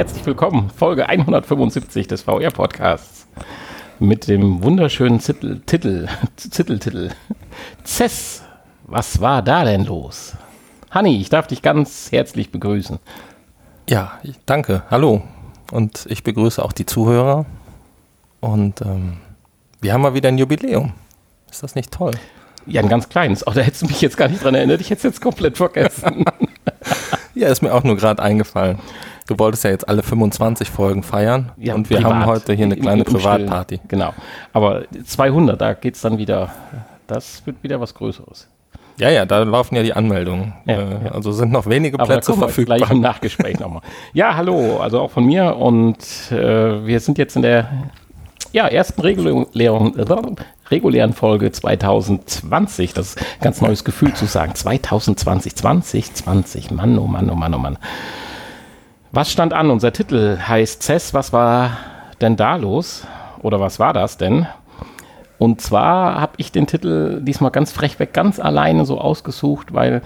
herzlich willkommen. Folge 175 des VR-Podcasts. Mit dem wunderschönen Titel, Titel, Titel, Cess, was war da denn los? Hanni, ich darf dich ganz herzlich begrüßen. Ja, danke. Hallo. Und ich begrüße auch die Zuhörer. Und ähm, wir haben mal wieder ein Jubiläum. Ist das nicht toll? Ja, ein ganz kleines. Auch da hättest du mich jetzt gar nicht dran erinnert. Ich hätte es jetzt komplett vergessen. ja, ist mir auch nur gerade eingefallen. Du wolltest ja jetzt alle 25 Folgen feiern Ja, und wir privat. haben heute hier eine kleine. Privatparty. Genau. Aber 200, da geht es dann wieder. Das wird wieder was Größeres. Ja, ja, da laufen ja die Anmeldungen. Ja, äh, ja. Also sind noch wenige Plätze verfügbar. gleich im Nachgespräch nochmal. Ja, hallo, also auch von mir und äh, wir sind jetzt in der ja, ersten regulären, regulären Folge 2020. Das ist ein ganz neues Gefühl zu sagen. 2020, 2020, Mann, oh Mann, oh Mann, oh Mann. Was stand an? Unser Titel heißt CES. Was war denn da los? Oder was war das denn? Und zwar habe ich den Titel diesmal ganz frech weg, ganz alleine so ausgesucht, weil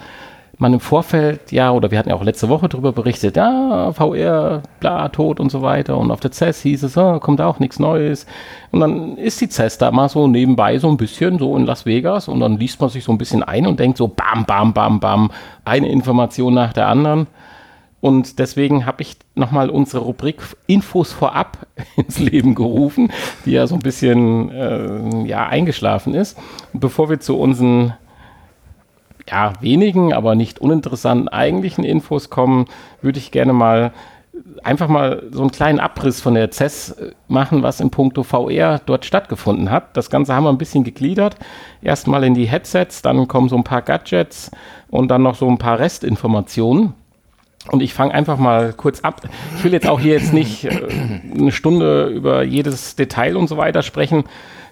man im Vorfeld, ja, oder wir hatten ja auch letzte Woche darüber berichtet, ja, VR, bla, tot und so weiter. Und auf der CES hieß es, ah, kommt auch nichts Neues. Und dann ist die CES da mal so nebenbei so ein bisschen so in Las Vegas und dann liest man sich so ein bisschen ein und denkt so, bam, bam, bam, bam, eine Information nach der anderen. Und deswegen habe ich nochmal unsere Rubrik Infos vorab ins Leben gerufen, die ja so ein bisschen äh, ja, eingeschlafen ist. Und bevor wir zu unseren ja, wenigen, aber nicht uninteressanten eigentlichen Infos kommen, würde ich gerne mal einfach mal so einen kleinen Abriss von der CES machen, was in puncto VR dort stattgefunden hat. Das Ganze haben wir ein bisschen gegliedert. Erstmal in die Headsets, dann kommen so ein paar Gadgets und dann noch so ein paar Restinformationen. Und ich fange einfach mal kurz ab. Ich will jetzt auch hier jetzt nicht äh, eine Stunde über jedes Detail und so weiter sprechen.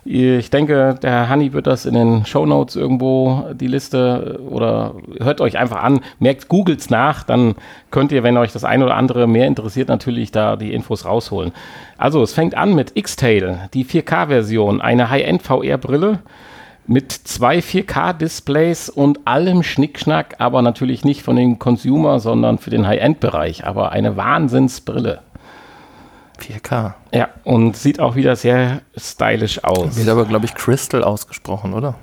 Ich denke, der Hanni wird das in den Shownotes irgendwo die Liste oder hört euch einfach an, merkt, googelt's nach, dann könnt ihr, wenn euch das eine oder andere mehr interessiert, natürlich da die Infos rausholen. Also, es fängt an mit X-Tail, die 4K-Version, eine High-End-VR-Brille mit zwei 4K-Displays und allem Schnickschnack, aber natürlich nicht von den Consumer, sondern für den High-End-Bereich. Aber eine Wahnsinnsbrille. 4K. Ja, und sieht auch wieder sehr stylisch aus. Wird aber, glaube ich, Crystal ausgesprochen, oder?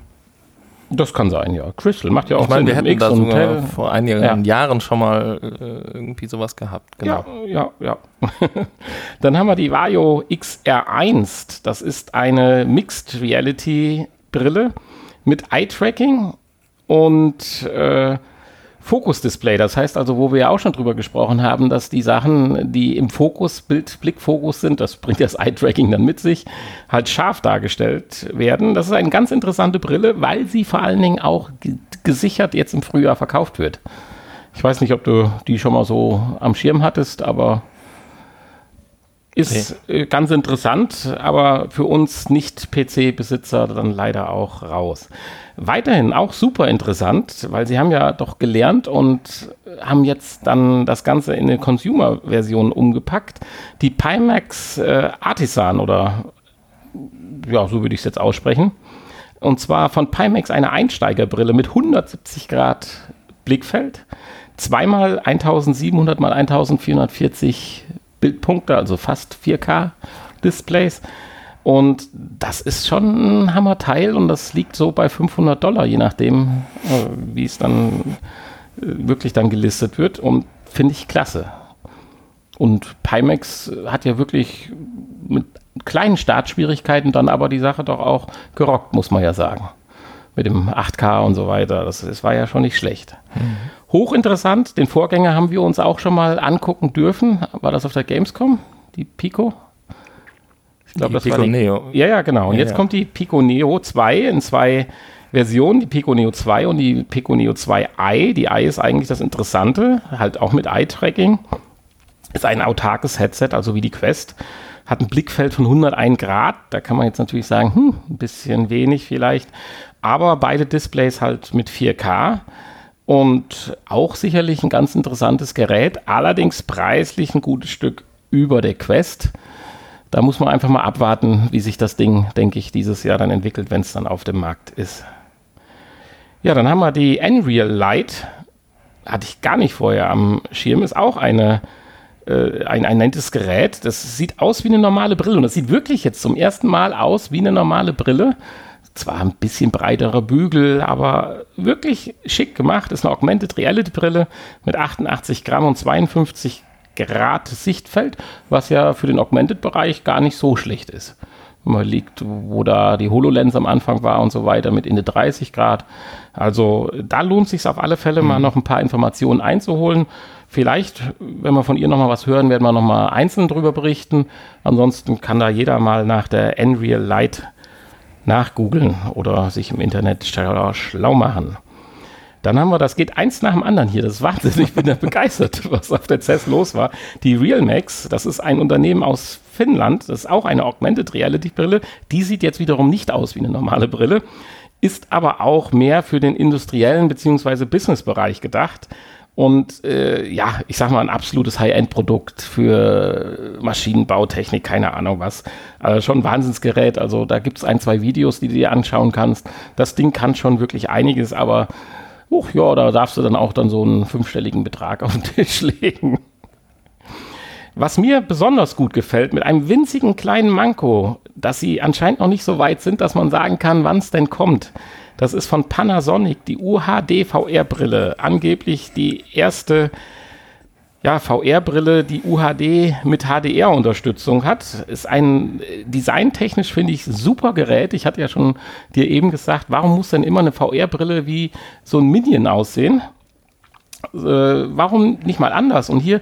Das kann sein, ja. Crystal macht ja auch Ich meine, wir Sinn. hätten X da sogar vor einigen Ja. Jahren schon mal äh, irgendwie sowas gehabt. Genau. Ja, ja, ja. Dann haben wir die Vario XR1. Das ist eine Mixed Reality Brille mit Eye-Tracking und äh, Fokus-Display. Das heißt also, wo wir ja auch schon drüber gesprochen haben, dass die Sachen, die im Fokus, Bild, Blickfokus sind, das bringt das Eye-Tracking dann mit sich, halt scharf dargestellt werden. Das ist eine ganz interessante Brille, weil sie vor allen Dingen auch ge- gesichert jetzt im Frühjahr verkauft wird. Ich weiß nicht, ob du die schon mal so am Schirm hattest, aber ist äh, ganz interessant, aber für uns Nicht-PC-Besitzer dann leider auch raus. Weiterhin auch super interessant, weil sie haben ja doch gelernt und haben jetzt dann das Ganze in eine Consumer-Version umgepackt. Die Pimax äh, Artisan oder ja, so würde ich es jetzt aussprechen. Und zwar von Pimax eine Einsteigerbrille mit 170 Grad Blickfeld, zweimal 1700 mal 1440 Bildpunkte, also fast 4K Displays. Und das ist schon ein Hammerteil und das liegt so bei 500 Dollar, je nachdem, äh, wie es dann äh, wirklich dann gelistet wird. Und finde ich klasse. Und Pimax hat ja wirklich mit kleinen Startschwierigkeiten dann aber die Sache doch auch gerockt, muss man ja sagen. Mit dem 8K und so weiter. Das, das war ja schon nicht schlecht. Hochinteressant. Den Vorgänger haben wir uns auch schon mal angucken dürfen. War das auf der Gamescom? Die Pico? Ich glaube, Die das Pico war die, Neo. Ja, ja, genau. Und Ja, jetzt ja. kommt die Pico Neo 2 in zwei Versionen, die Pico Neo 2 und die Pico Neo 2i. Die i ist eigentlich das Interessante, halt auch mit Eye-Tracking. Ist ein autarkes Headset, also wie die Quest. Hat ein Blickfeld von 101 Grad. Da kann man jetzt natürlich sagen, hm, ein bisschen wenig vielleicht. Aber beide Displays halt mit 4K. Und auch sicherlich ein ganz interessantes Gerät. Allerdings preislich ein gutes Stück über der Quest. Da muss man einfach mal abwarten, wie sich das Ding, denke ich, dieses Jahr dann entwickelt, wenn es dann auf dem Markt ist. Ja, dann haben wir die Unreal Light. Hatte ich gar nicht vorher am Schirm. Ist auch eine äh, ein, ein nettes Gerät. Das sieht aus wie eine normale Brille und das sieht wirklich jetzt zum ersten Mal aus wie eine normale Brille. Zwar ein bisschen breiterer Bügel, aber wirklich schick gemacht. Ist eine Augmented Reality Brille mit 88 Gramm und 52 Grad Sichtfeld, was ja für den Augmented-Bereich gar nicht so schlecht ist. Man liegt, wo da die HoloLens am Anfang war und so weiter, mit in die 30 Grad. Also da lohnt es sich auf alle Fälle mal mhm. noch ein paar Informationen einzuholen. Vielleicht, wenn wir von ihr nochmal was hören, werden wir nochmal einzeln drüber berichten. Ansonsten kann da jeder mal nach der Unreal Light nachgoogeln oder sich im Internet schlau machen. Dann haben wir, das geht eins nach dem anderen hier. Das ist Wahnsinn. Ich bin da begeistert, was auf der CES los war. Die Realmax, das ist ein Unternehmen aus Finnland. Das ist auch eine Augmented Reality Brille. Die sieht jetzt wiederum nicht aus wie eine normale Brille, ist aber auch mehr für den industriellen bzw. Business-Bereich gedacht. Und äh, ja, ich sag mal, ein absolutes High-End-Produkt für Maschinenbautechnik, keine Ahnung was. Also schon ein Wahnsinnsgerät. Also da gibt es ein, zwei Videos, die du dir anschauen kannst. Das Ding kann schon wirklich einiges, aber uch, ja, da darfst du dann auch dann so einen fünfstelligen Betrag auf den Tisch legen. Was mir besonders gut gefällt, mit einem winzigen kleinen Manko, dass sie anscheinend noch nicht so weit sind, dass man sagen kann, wann es denn kommt. Das ist von Panasonic, die UHD VR-Brille. Angeblich die erste ja, VR-Brille, die UHD mit HDR-Unterstützung hat. Ist ein designtechnisch, finde ich, super Gerät. Ich hatte ja schon dir eben gesagt, warum muss denn immer eine VR-Brille wie so ein Minion aussehen? Äh, warum nicht mal anders? Und hier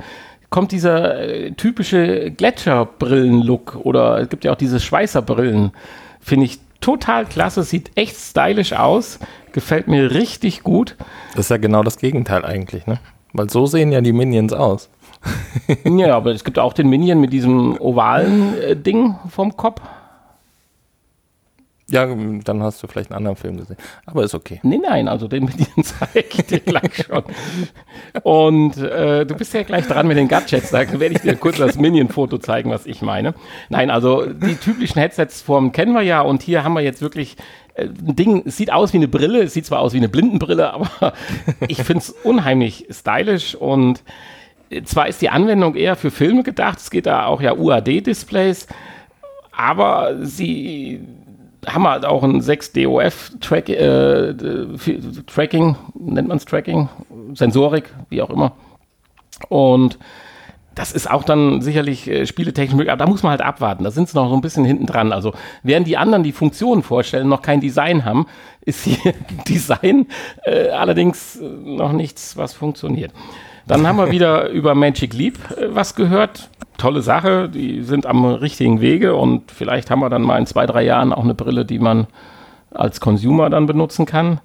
kommt dieser äh, typische Gletscherbrillen-Look oder es gibt ja auch diese Schweißerbrillen. Finde ich total klasse, sieht echt stylisch aus, gefällt mir richtig gut. Das ist ja genau das Gegenteil eigentlich, ne? Weil so sehen ja die Minions aus. ja, aber es gibt auch den Minion mit diesem ovalen äh, Ding vom Kopf. Ja, dann hast du vielleicht einen anderen Film gesehen. Aber ist okay. Nee, nein, also den, den zeige ich dir gleich schon. Und äh, du bist ja gleich dran mit den Gadgets. Da werde ich dir kurz das Minion-Foto zeigen, was ich meine. Nein, also die typischen Headsets-Formen kennen wir ja. Und hier haben wir jetzt wirklich äh, ein Ding, es sieht aus wie eine Brille. Es sieht zwar aus wie eine Blindenbrille, aber ich finde es unheimlich stylisch. Und zwar ist die Anwendung eher für Filme gedacht. Es geht da auch ja UAD-Displays. Aber sie haben halt auch ein 6DOF-Tracking, äh, Tracking, nennt man es Tracking, Sensorik, wie auch immer. Und das ist auch dann sicherlich äh, spieletechnisch möglich, aber da muss man halt abwarten. Da sind sie noch so ein bisschen hinten dran. Also, während die anderen die Funktionen vorstellen, noch kein Design haben, ist hier Design äh, allerdings äh, noch nichts, was funktioniert. Dann haben wir wieder über Magic Leap äh, was gehört. Tolle Sache, die sind am richtigen Wege und vielleicht haben wir dann mal in zwei, drei Jahren auch eine Brille, die man als Consumer dann benutzen kann.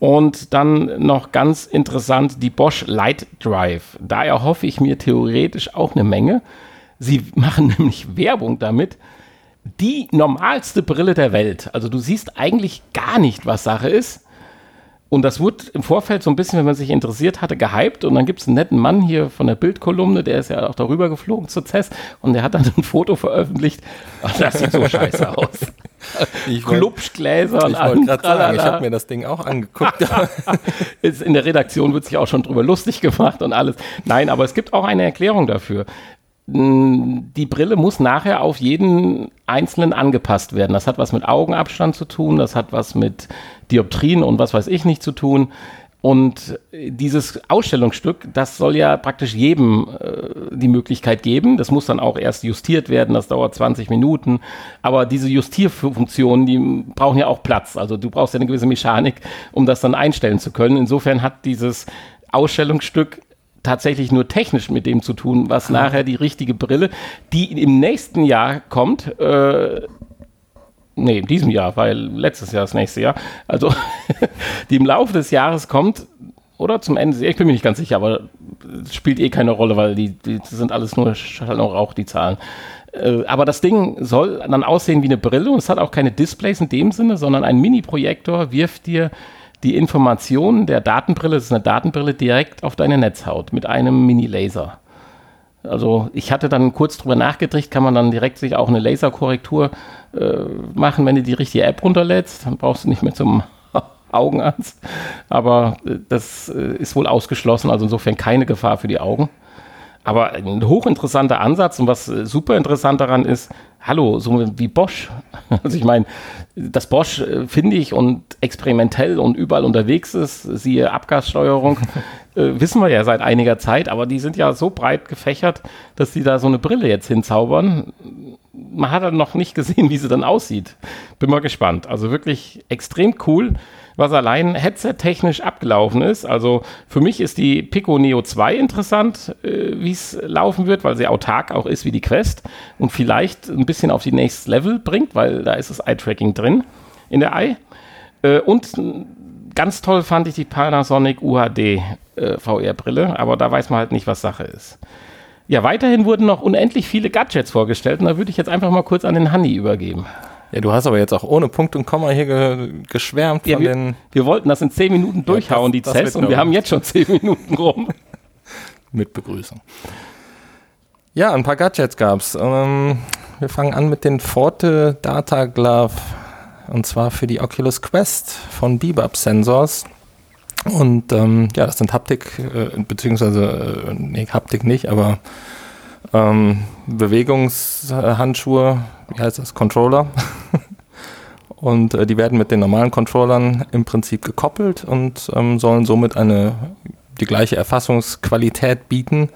Und dann noch ganz interessant die Bosch Light Drive. Da erhoffe ich mir theoretisch auch eine Menge. Sie machen nämlich Werbung damit. Die normalste Brille der Welt. Also du siehst eigentlich gar nicht, was Sache ist. Und das wurde im Vorfeld so ein bisschen, wenn man sich interessiert hatte, gehypt. Und dann gibt es einen netten Mann hier von der Bildkolumne, der ist ja auch darüber geflogen zur CES. Und der hat dann ein Foto veröffentlicht. Ach, das sieht so scheiße aus. Ich Klubschgläser und alles. Ich sagen, ich habe mir das Ding auch angeguckt. In der Redaktion wird sich auch schon drüber lustig gemacht und alles. Nein, aber es gibt auch eine Erklärung dafür die Brille muss nachher auf jeden Einzelnen angepasst werden. Das hat was mit Augenabstand zu tun, das hat was mit Dioptrien und was weiß ich nicht zu tun. Und dieses Ausstellungsstück, das soll ja praktisch jedem äh, die Möglichkeit geben. Das muss dann auch erst justiert werden, das dauert 20 Minuten. Aber diese Justierfunktionen, die brauchen ja auch Platz. Also du brauchst ja eine gewisse Mechanik, um das dann einstellen zu können. Insofern hat dieses Ausstellungsstück tatsächlich nur technisch mit dem zu tun, was nachher die richtige Brille, die im nächsten Jahr kommt, äh, nee, in diesem Jahr, weil letztes Jahr das nächste Jahr, also die im Laufe des Jahres kommt, oder zum Ende, ich bin mir nicht ganz sicher, aber spielt eh keine Rolle, weil die, die sind alles nur Schall und Rauch, die Zahlen. Äh, aber das Ding soll dann aussehen wie eine Brille und es hat auch keine Displays in dem Sinne, sondern ein Mini-Projektor wirft dir die Informationen der Datenbrille, das ist eine Datenbrille, direkt auf deine Netzhaut mit einem Mini-Laser. Also ich hatte dann kurz drüber nachgedacht, kann man dann direkt sich auch eine Laserkorrektur äh, machen, wenn du die richtige App runterlädst. Dann brauchst du nicht mehr zum Augenarzt. Aber äh, das äh, ist wohl ausgeschlossen, also insofern keine Gefahr für die Augen. Aber ein hochinteressanter Ansatz und was äh, super interessant daran ist, hallo, so wie Bosch. Also ich meine, dass Bosch, äh, finde ich, und experimentell und überall unterwegs ist, siehe Abgassteuerung, äh, wissen wir ja seit einiger Zeit, aber die sind ja so breit gefächert, dass sie da so eine Brille jetzt hinzaubern. Man hat dann noch nicht gesehen, wie sie dann aussieht. Bin mal gespannt. Also wirklich extrem cool was allein headset-technisch abgelaufen ist. Also für mich ist die Pico Neo 2 interessant, äh, wie es laufen wird, weil sie autark auch ist wie die Quest und vielleicht ein bisschen auf die Next Level bringt, weil da ist das Eye-Tracking drin in der Eye. Äh, und ganz toll fand ich die Panasonic UHD äh, VR-Brille, aber da weiß man halt nicht, was Sache ist. Ja, weiterhin wurden noch unendlich viele Gadgets vorgestellt und da würde ich jetzt einfach mal kurz an den Hanni übergeben. Ja, du hast aber jetzt auch ohne Punkt und Komma hier ge geschwärmt ja, von wir, den. Wir wollten das in zehn Minuten durchhauen, ja, das, die CES, und wir haben jetzt schon zehn Minuten rum. mit Begrüßung. Ja, ein paar Gadgets gab's. Ähm, wir fangen an mit den Forte Data Glove. Und zwar für die Oculus Quest von Bebop Sensors. Und ähm, ja, das sind Haptik, äh, beziehungsweise, äh, nee, Haptik nicht, aber ähm, Bewegungshandschuhe, wie heißt das, Controller. und äh, die werden mit den normalen Controllern im Prinzip gekoppelt und ähm, sollen somit eine die gleiche Erfassungsqualität bieten.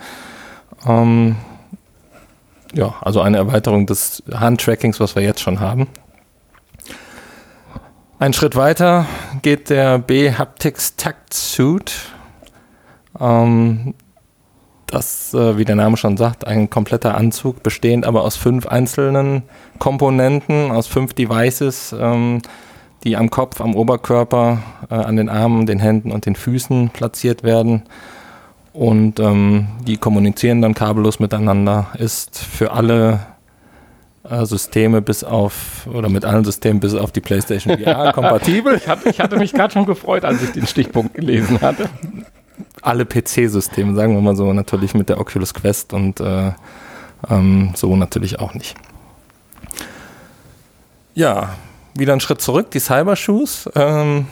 Ähm, ja, also eine Erweiterung des Handtrackings, was wir jetzt schon haben. Ein Schritt weiter geht der B-Haptics Tact Suit. Ähm, das, äh, wie der Name schon sagt, ein kompletter Anzug, bestehend aber aus fünf einzelnen Komponenten, aus fünf Devices, ähm, die am Kopf, am Oberkörper, äh, an den Armen, den Händen und den Füßen platziert werden. Und ähm, die kommunizieren dann kabellos miteinander, ist für alle äh, Systeme bis auf, oder mit allen Systemen bis auf die PlayStation VR kompatibel. ich, hatte, ich hatte mich gerade schon gefreut, als ich den Stichpunkt gelesen hatte alle PC-Systeme, sagen wir mal so, natürlich mit der Oculus Quest und äh, ähm, so natürlich auch nicht. Ja, wieder einen Schritt zurück, die Cybershoes. Ähm,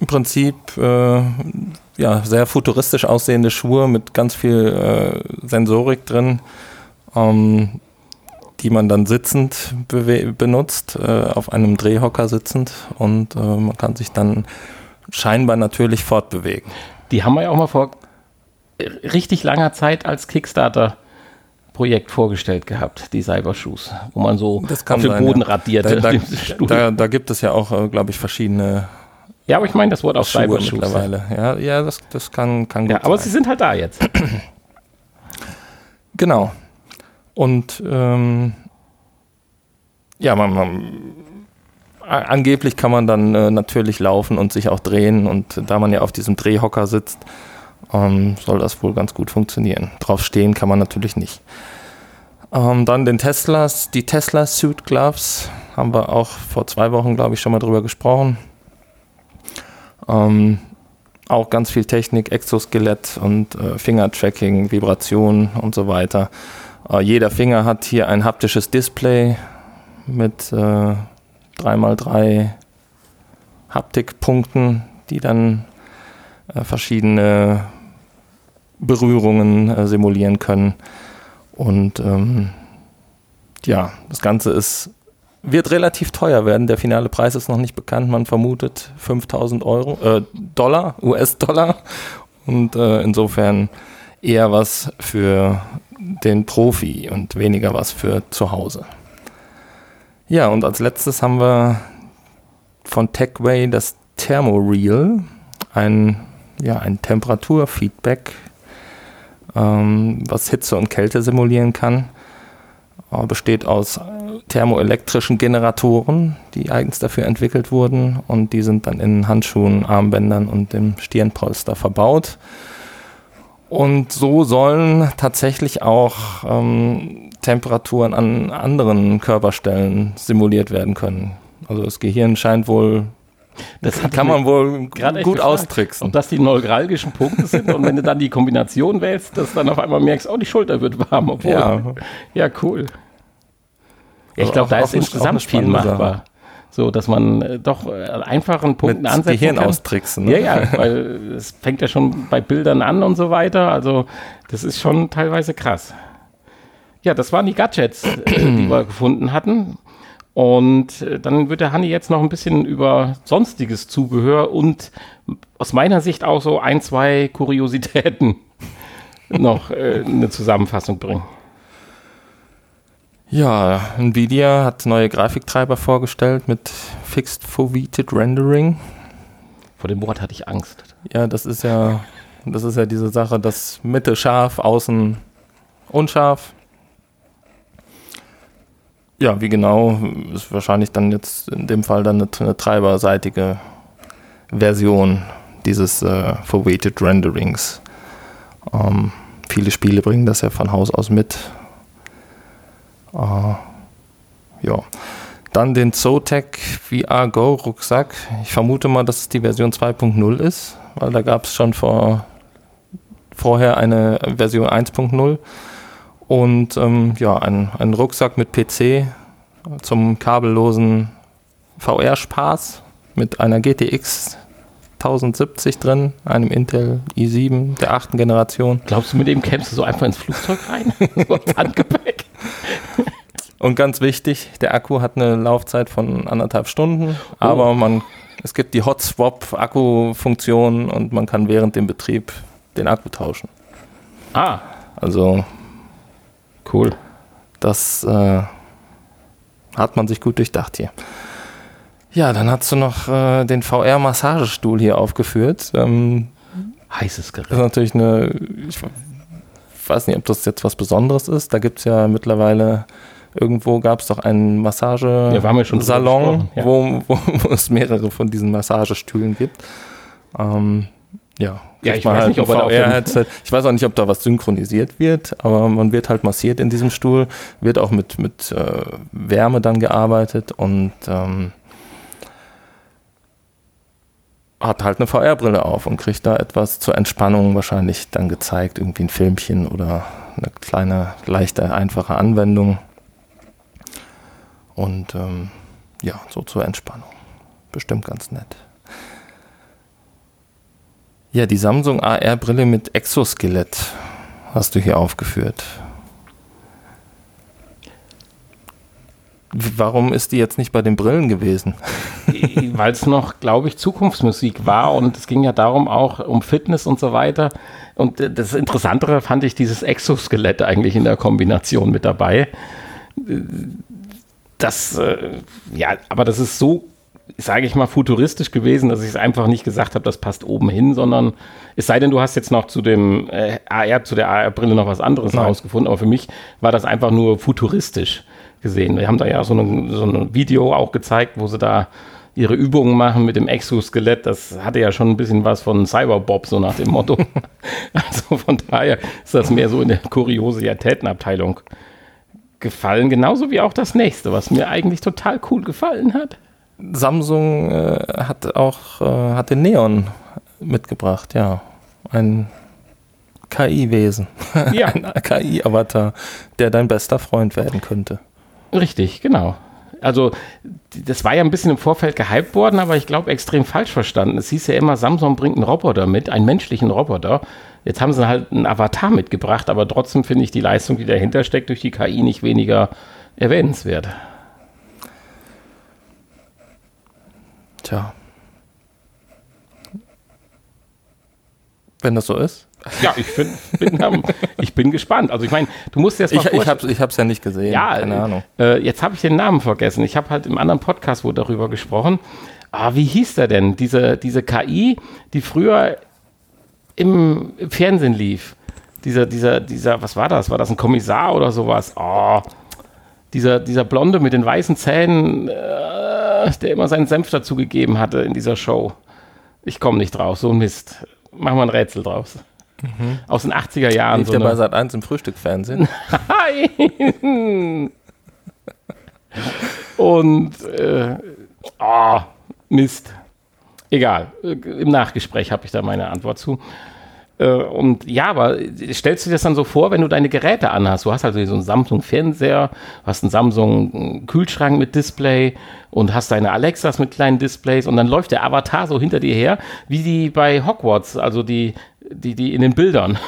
Im Prinzip äh, ja, sehr futuristisch aussehende Schuhe mit ganz viel äh, Sensorik drin, ähm, die man dann sitzend benutzt, äh, auf einem Drehhocker sitzend und äh, man kann sich dann scheinbar natürlich fortbewegen. Die haben wir ja auch mal vor richtig langer Zeit als Kickstarter Projekt vorgestellt gehabt, die Cybershoes, wo man so auf den Boden ja. radierte. Da, da, da, da, gibt es ja auch, äh, glaube ich, verschiedene. Ja, aber ich meine das Wort auch Cybershoes. Mittlerweile. Ja, ja das, das kann, kann gut ja, aber sein. sie sind halt da jetzt. genau. Und ähm, ja, man, man angeblich kann man dann äh, natürlich laufen und sich auch drehen und da man ja auf diesem Drehhocker sitzt, ähm, soll das wohl ganz gut funktionieren. Drauf stehen kann man natürlich nicht. Ähm, dann den Teslas, die Tesla Suit Gloves haben wir auch vor zwei Wochen, glaube ich, schon mal drüber gesprochen. Ähm, auch ganz viel Technik, Exoskelett und äh, Finger-Tracking, Vibration und so weiter. Äh, jeder Finger hat hier ein haptisches Display mit äh, 3x3 Haptikpunkten, die dann äh, verschiedene Berührungen äh, simulieren können. Und ähm, ja, das Ganze ist, wird relativ teuer werden. Der finale Preis ist noch nicht bekannt. Man vermutet 5000 Euro, äh, Dollar, US-Dollar. Und äh, insofern eher was für den Profi und weniger was für zu Hause. Ja, und als letztes haben wir von Techway das Thermoreal, ein, ja, ein Temperaturfeedback, ähm, was Hitze und Kälte simulieren kann. Äh, besteht aus thermoelektrischen Generatoren, die eigens dafür entwickelt wurden und die sind dann in Handschuhen, Armbändern und dem Stirnpolster verbaut. Und so sollen tatsächlich auch ähm, Temperaturen an anderen Körperstellen simuliert werden können. Also das Gehirn scheint wohl das kann man wohl gut austricksen. Ob das die neuralgischen Punkte sind und wenn du dann die Kombination wählst, dass dann auf einmal merkst, oh, die Schulter wird warm. Obwohl, ja. ja, cool. Ja, ich also glaube, da ist insgesamt viel machbar. So, dass man äh, doch äh, einfachen Punkten Mit ansetzen Gehirn kann. austricksen. Ne? Ja, ja, weil es fängt ja schon bei Bildern an und so weiter. Also das ist schon teilweise krass. Ja, das waren die Gadgets, äh, die wir gefunden hatten. Und dann wird der Hanni jetzt noch ein bisschen über sonstiges Zubehör und aus meiner Sicht auch so ein, zwei Kuriositäten noch eine Zusammenfassung bringen. Ja, Nvidia hat neue Grafiktreiber vorgestellt mit Fixed Foveated Rendering. Vor dem Wort hatte ich Angst. Ja, das ist ja, das ist ja diese Sache, dass Mitte scharf, außen unscharf. Ja, wie genau, ist wahrscheinlich dann jetzt in dem Fall dann eine, eine treiberseitige Version dieses äh, Foveated Renderings. Ähm, viele Spiele bringen das ja von Haus aus mit. Äh, ja. Dann den Zotac VR Go Rucksack. Ich vermute mal, dass es die Version 2.0 ist, weil da gab es schon vor, vorher eine Version 1.0. Und ähm, ja, ein, ein Rucksack mit PC zum kabellosen VR-Spaß mit einer GTX 1070 drin, einem Intel i7 der achten Generation. Glaubst du, mit dem kämpfst du so einfach ins Flugzeug rein? so als Handgepäck? Und ganz wichtig, der Akku hat eine Laufzeit von anderthalb Stunden, aber man, es gibt die Hot Swap Akku-Funktion und man kann während dem Betrieb den Akku tauschen. Ah, Also cool. das äh, hat man sich gut durchdacht hier. Ja, dann hast du noch äh, den VR-Massagestuhl hier aufgeführt. Ähm, Heißes Das ist Gerät. natürlich eine, ich weiß nicht, ob das jetzt was Besonderes ist. Da gibt es ja mittlerweile, irgendwo gab es doch einen Massagesalon, Ja, ja wo, wo, wo es mehrere von diesen Massagestühlen gibt. Ähm, ja, Ja, ich weiß halt nicht, ob VR-Headset. Ich weiß auch nicht, ob da was synchronisiert wird, aber man wird halt massiert in diesem Stuhl, wird auch mit, mit äh, Wärme dann gearbeitet und ähm, hat halt eine VR-Brille auf und kriegt da etwas zur Entspannung wahrscheinlich dann gezeigt, irgendwie ein Filmchen oder eine kleine, leichte, einfache Anwendung. Und ähm, ja, so zur Entspannung. Bestimmt ganz nett. Ja, die Samsung AR-Brille mit Exoskelett hast du hier aufgeführt. Warum ist die jetzt nicht bei den Brillen gewesen? Weil es noch, glaube ich, Zukunftsmusik war und es ging ja darum auch um Fitness und so weiter. Und äh, das Interessantere fand ich dieses Exoskelett eigentlich in der Kombination mit dabei. Äh, Das, äh, ja, aber das ist so, sage ich mal, futuristisch gewesen, dass ich es einfach nicht gesagt habe, das passt oben hin, sondern es sei denn, du hast jetzt noch zu dem AR, zu der AR-Brille noch was anderes Nein. rausgefunden, aber für mich war das einfach nur futuristisch gesehen. Wir haben da ja so ein, so ein Video auch gezeigt, wo sie da ihre Übungen machen mit dem Exoskelett. Das hatte ja schon ein bisschen was von Cyberbob, so nach dem Motto. also von daher ist das mehr so in der Kuriositätenabteilung gefallen. Genauso wie auch das nächste, was mir eigentlich total cool gefallen hat. Samsung äh, hat auch äh, hat den Neon mitgebracht, ja. Ein KI-Wesen. Ja. Ein KI-Avatar, der dein bester Freund werden könnte. Richtig, genau. Also, das war ja ein bisschen im Vorfeld gehypt worden, aber ich glaube, extrem falsch verstanden. Es hieß ja immer, Samsung bringt einen Roboter mit, einen menschlichen Roboter. Jetzt haben sie halt einen Avatar mitgebracht, aber trotzdem finde ich die Leistung, die dahinter steckt, durch die KI nicht weniger erwähnenswert. Tja. Wenn das so ist. Ja, ich find, bin, ich bin gespannt. Also, ich meine, du musst jetzt mal Ich, ich habe ich hab's ja nicht gesehen. Ja, keine Ahnung. Äh, jetzt habe ich den Namen vergessen. Ich habe halt im anderen Podcast wurde darüber gesprochen. Ah, wie hieß der denn? Diese, diese KI, die früher im, im Fernsehen lief. Dieser, dieser, dieser, was war das? War das ein Kommissar oder sowas? Oh, dieser, dieser Blonde mit den weißen Zähnen, äh, der immer seinen Senf dazu gegeben hatte in dieser Show. Ich komme nicht drauf, so ein Mist. Machen wir ein Rätsel draus. Aus den 80er Jahren. Lief So der bei Sat 1 im Frühstückfernsehen? Nein! Und äh, oh, Mist. Egal. Im Nachgespräch habe ich da meine Antwort zu. Äh, und ja, aber stellst du dir das dann so vor, wenn du deine Geräte anhast? Du hast also so einen Samsung-Fernseher, hast einen Samsung-Kühlschrank mit Display und hast deine Alexas mit kleinen Displays und dann läuft der Avatar so hinter dir her, wie die bei Hogwarts, also die die, die in den Bildern,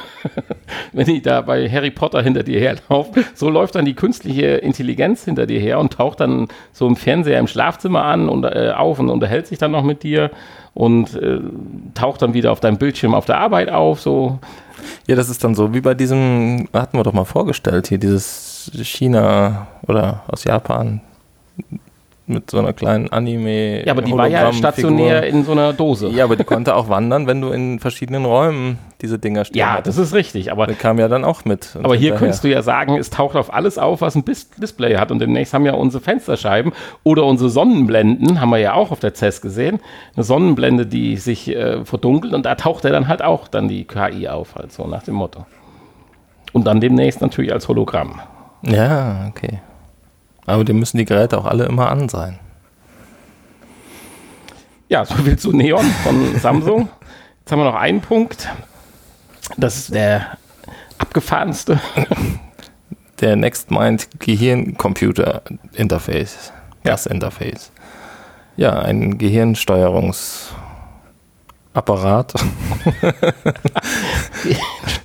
wenn die da bei Harry Potter hinter dir herlaufen, so läuft dann die künstliche Intelligenz hinter dir her und taucht dann so im Fernseher im Schlafzimmer an und äh, auf und unterhält sich dann noch mit dir und äh, taucht dann wieder auf deinem Bildschirm auf der Arbeit auf. So. Ja, das ist dann so wie bei diesem, hatten wir doch mal vorgestellt, hier dieses China oder aus Japan mit so einer kleinen Anime. Ja, aber die war ja stationär in so einer Dose. Ja, aber die konnte auch wandern, wenn du in verschiedenen Räumen diese Dinger stehen Ja, das ist richtig. Aber die kam ja dann auch mit. Aber hier könntest du ja sagen, es taucht auf alles auf, was ein Display hat. Und demnächst haben ja unsere Fensterscheiben oder unsere Sonnenblenden, haben wir ja auch auf der CES gesehen, eine Sonnenblende, die sich äh, verdunkelt und da taucht er dann halt auch dann die KI auf, halt so nach dem Motto. Und dann demnächst natürlich als Hologramm. Ja, okay. Aber die müssen die Geräte auch alle immer an sein. Ja, so viel zu Neon von Samsung. Jetzt haben wir noch einen Punkt. Das ist der abgefahrenste. Der NextMind Gehirncomputer Interface. Das ja. Interface. Ja, ein Gehirnsteuerungsapparat.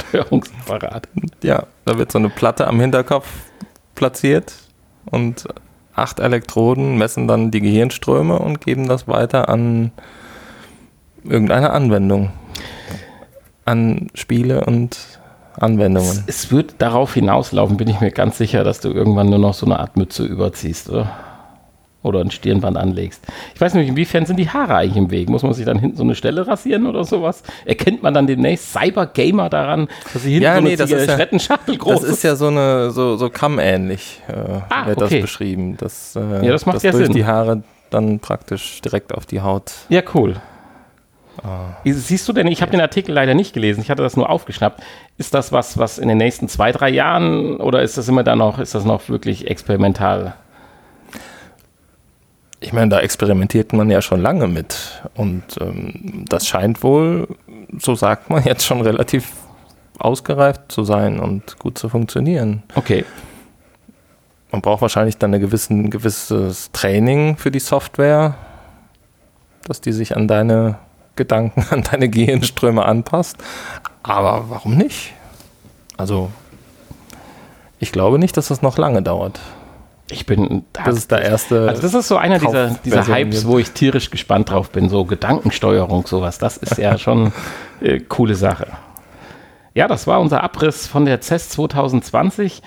Steuerungsapparat. Ja, da wird so eine Platte am Hinterkopf platziert und acht Elektroden messen dann die Gehirnströme und geben das weiter an irgendeine Anwendung. An Spiele und Anwendungen. Es, es wird darauf hinauslaufen, bin ich mir ganz sicher, dass du irgendwann nur noch so eine Art Mütze überziehst, oder? Oder ein Stirnband anlegst. Ich weiß nicht, inwiefern sind die Haare eigentlich im Weg? Muss man sich dann hinten so eine Stelle rasieren oder sowas? Erkennt man dann demnächst Cybergamer daran, dass sie hinten ja, so nee, eine Zigarettenschachtel ja, groß ist? Das ist ja so eine so, so Kamm-ähnlich, äh, ah, wird okay. das beschrieben. Das, äh, ja, das macht das ja durch Sinn. die Haare dann praktisch direkt auf die Haut. Ja, cool. Ah. Siehst du denn, ich habe den Artikel leider nicht gelesen, ich hatte das nur aufgeschnappt. Ist das was, was in den nächsten zwei, drei Jahren oder ist das immer da noch, ist das noch wirklich experimental? Ich meine, da experimentiert man ja schon lange mit. Und ähm, das scheint wohl, so sagt man, jetzt schon relativ ausgereift zu sein und gut zu funktionieren. Okay. Man braucht wahrscheinlich dann ein gewissen, gewisses Training für die Software, dass die sich an deine Gedanken, an deine Gehirnströme anpasst. Aber warum nicht? Also, ich glaube nicht, dass das noch lange dauert. Ich bin. Das ist der erste. Also das ist so einer dieser, dieser Hypes, wo ich tierisch gespannt drauf bin. So Gedankensteuerung, sowas. Das ist ja schon äh, coole Sache. Ja, das war unser Abriss von der CES 2020.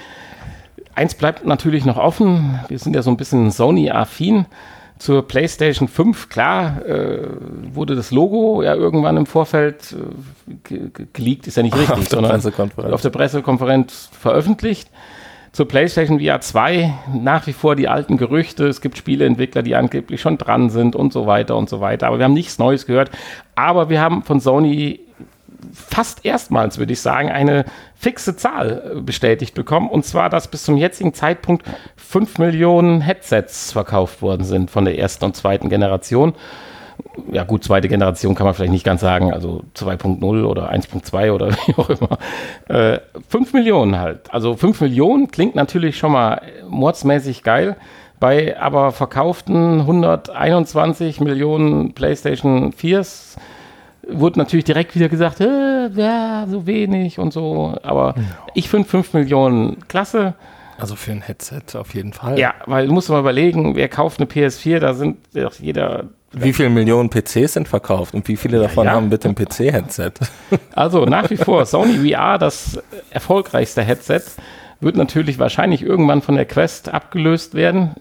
Eins bleibt natürlich noch offen. Wir sind ja so ein bisschen Sony-affin. Zur PlayStation 5, klar, äh, wurde das Logo ja irgendwann im Vorfeld äh, geleakt, ist ja nicht richtig, sondern auf der Pressekonferenz veröffentlicht. Zur PlayStation VR 2 nach wie vor die alten Gerüchte. Es gibt Spieleentwickler, die angeblich schon dran sind und so weiter und so weiter. Aber wir haben nichts Neues gehört. Aber wir haben von Sony fast erstmals, würde ich sagen, eine fixe Zahl bestätigt bekommen. Und zwar, dass bis zum jetzigen Zeitpunkt 5 Millionen Headsets verkauft worden sind von der ersten und zweiten Generation ja gut, zweite Generation kann man vielleicht nicht ganz sagen, also 2.0 oder 1.2 oder wie auch immer. Äh, 5 Millionen halt. Also 5 Millionen klingt natürlich schon mal mordsmäßig geil. Bei aber verkauften 121 Millionen PlayStation 4s wurde natürlich direkt wieder gesagt, äh, ja, so wenig und so. Aber ja. ich finde 5 Millionen klasse. Also für ein Headset auf jeden Fall. Ja, weil du musst mal überlegen, wer kauft eine PS4, da sind jeder wie viele Millionen PCs sind verkauft und wie viele davon ja, ja. haben bitte ein PC-Headset? Also nach wie vor Sony VR, das erfolgreichste Headset, wird natürlich wahrscheinlich irgendwann von der Quest abgelöst werden.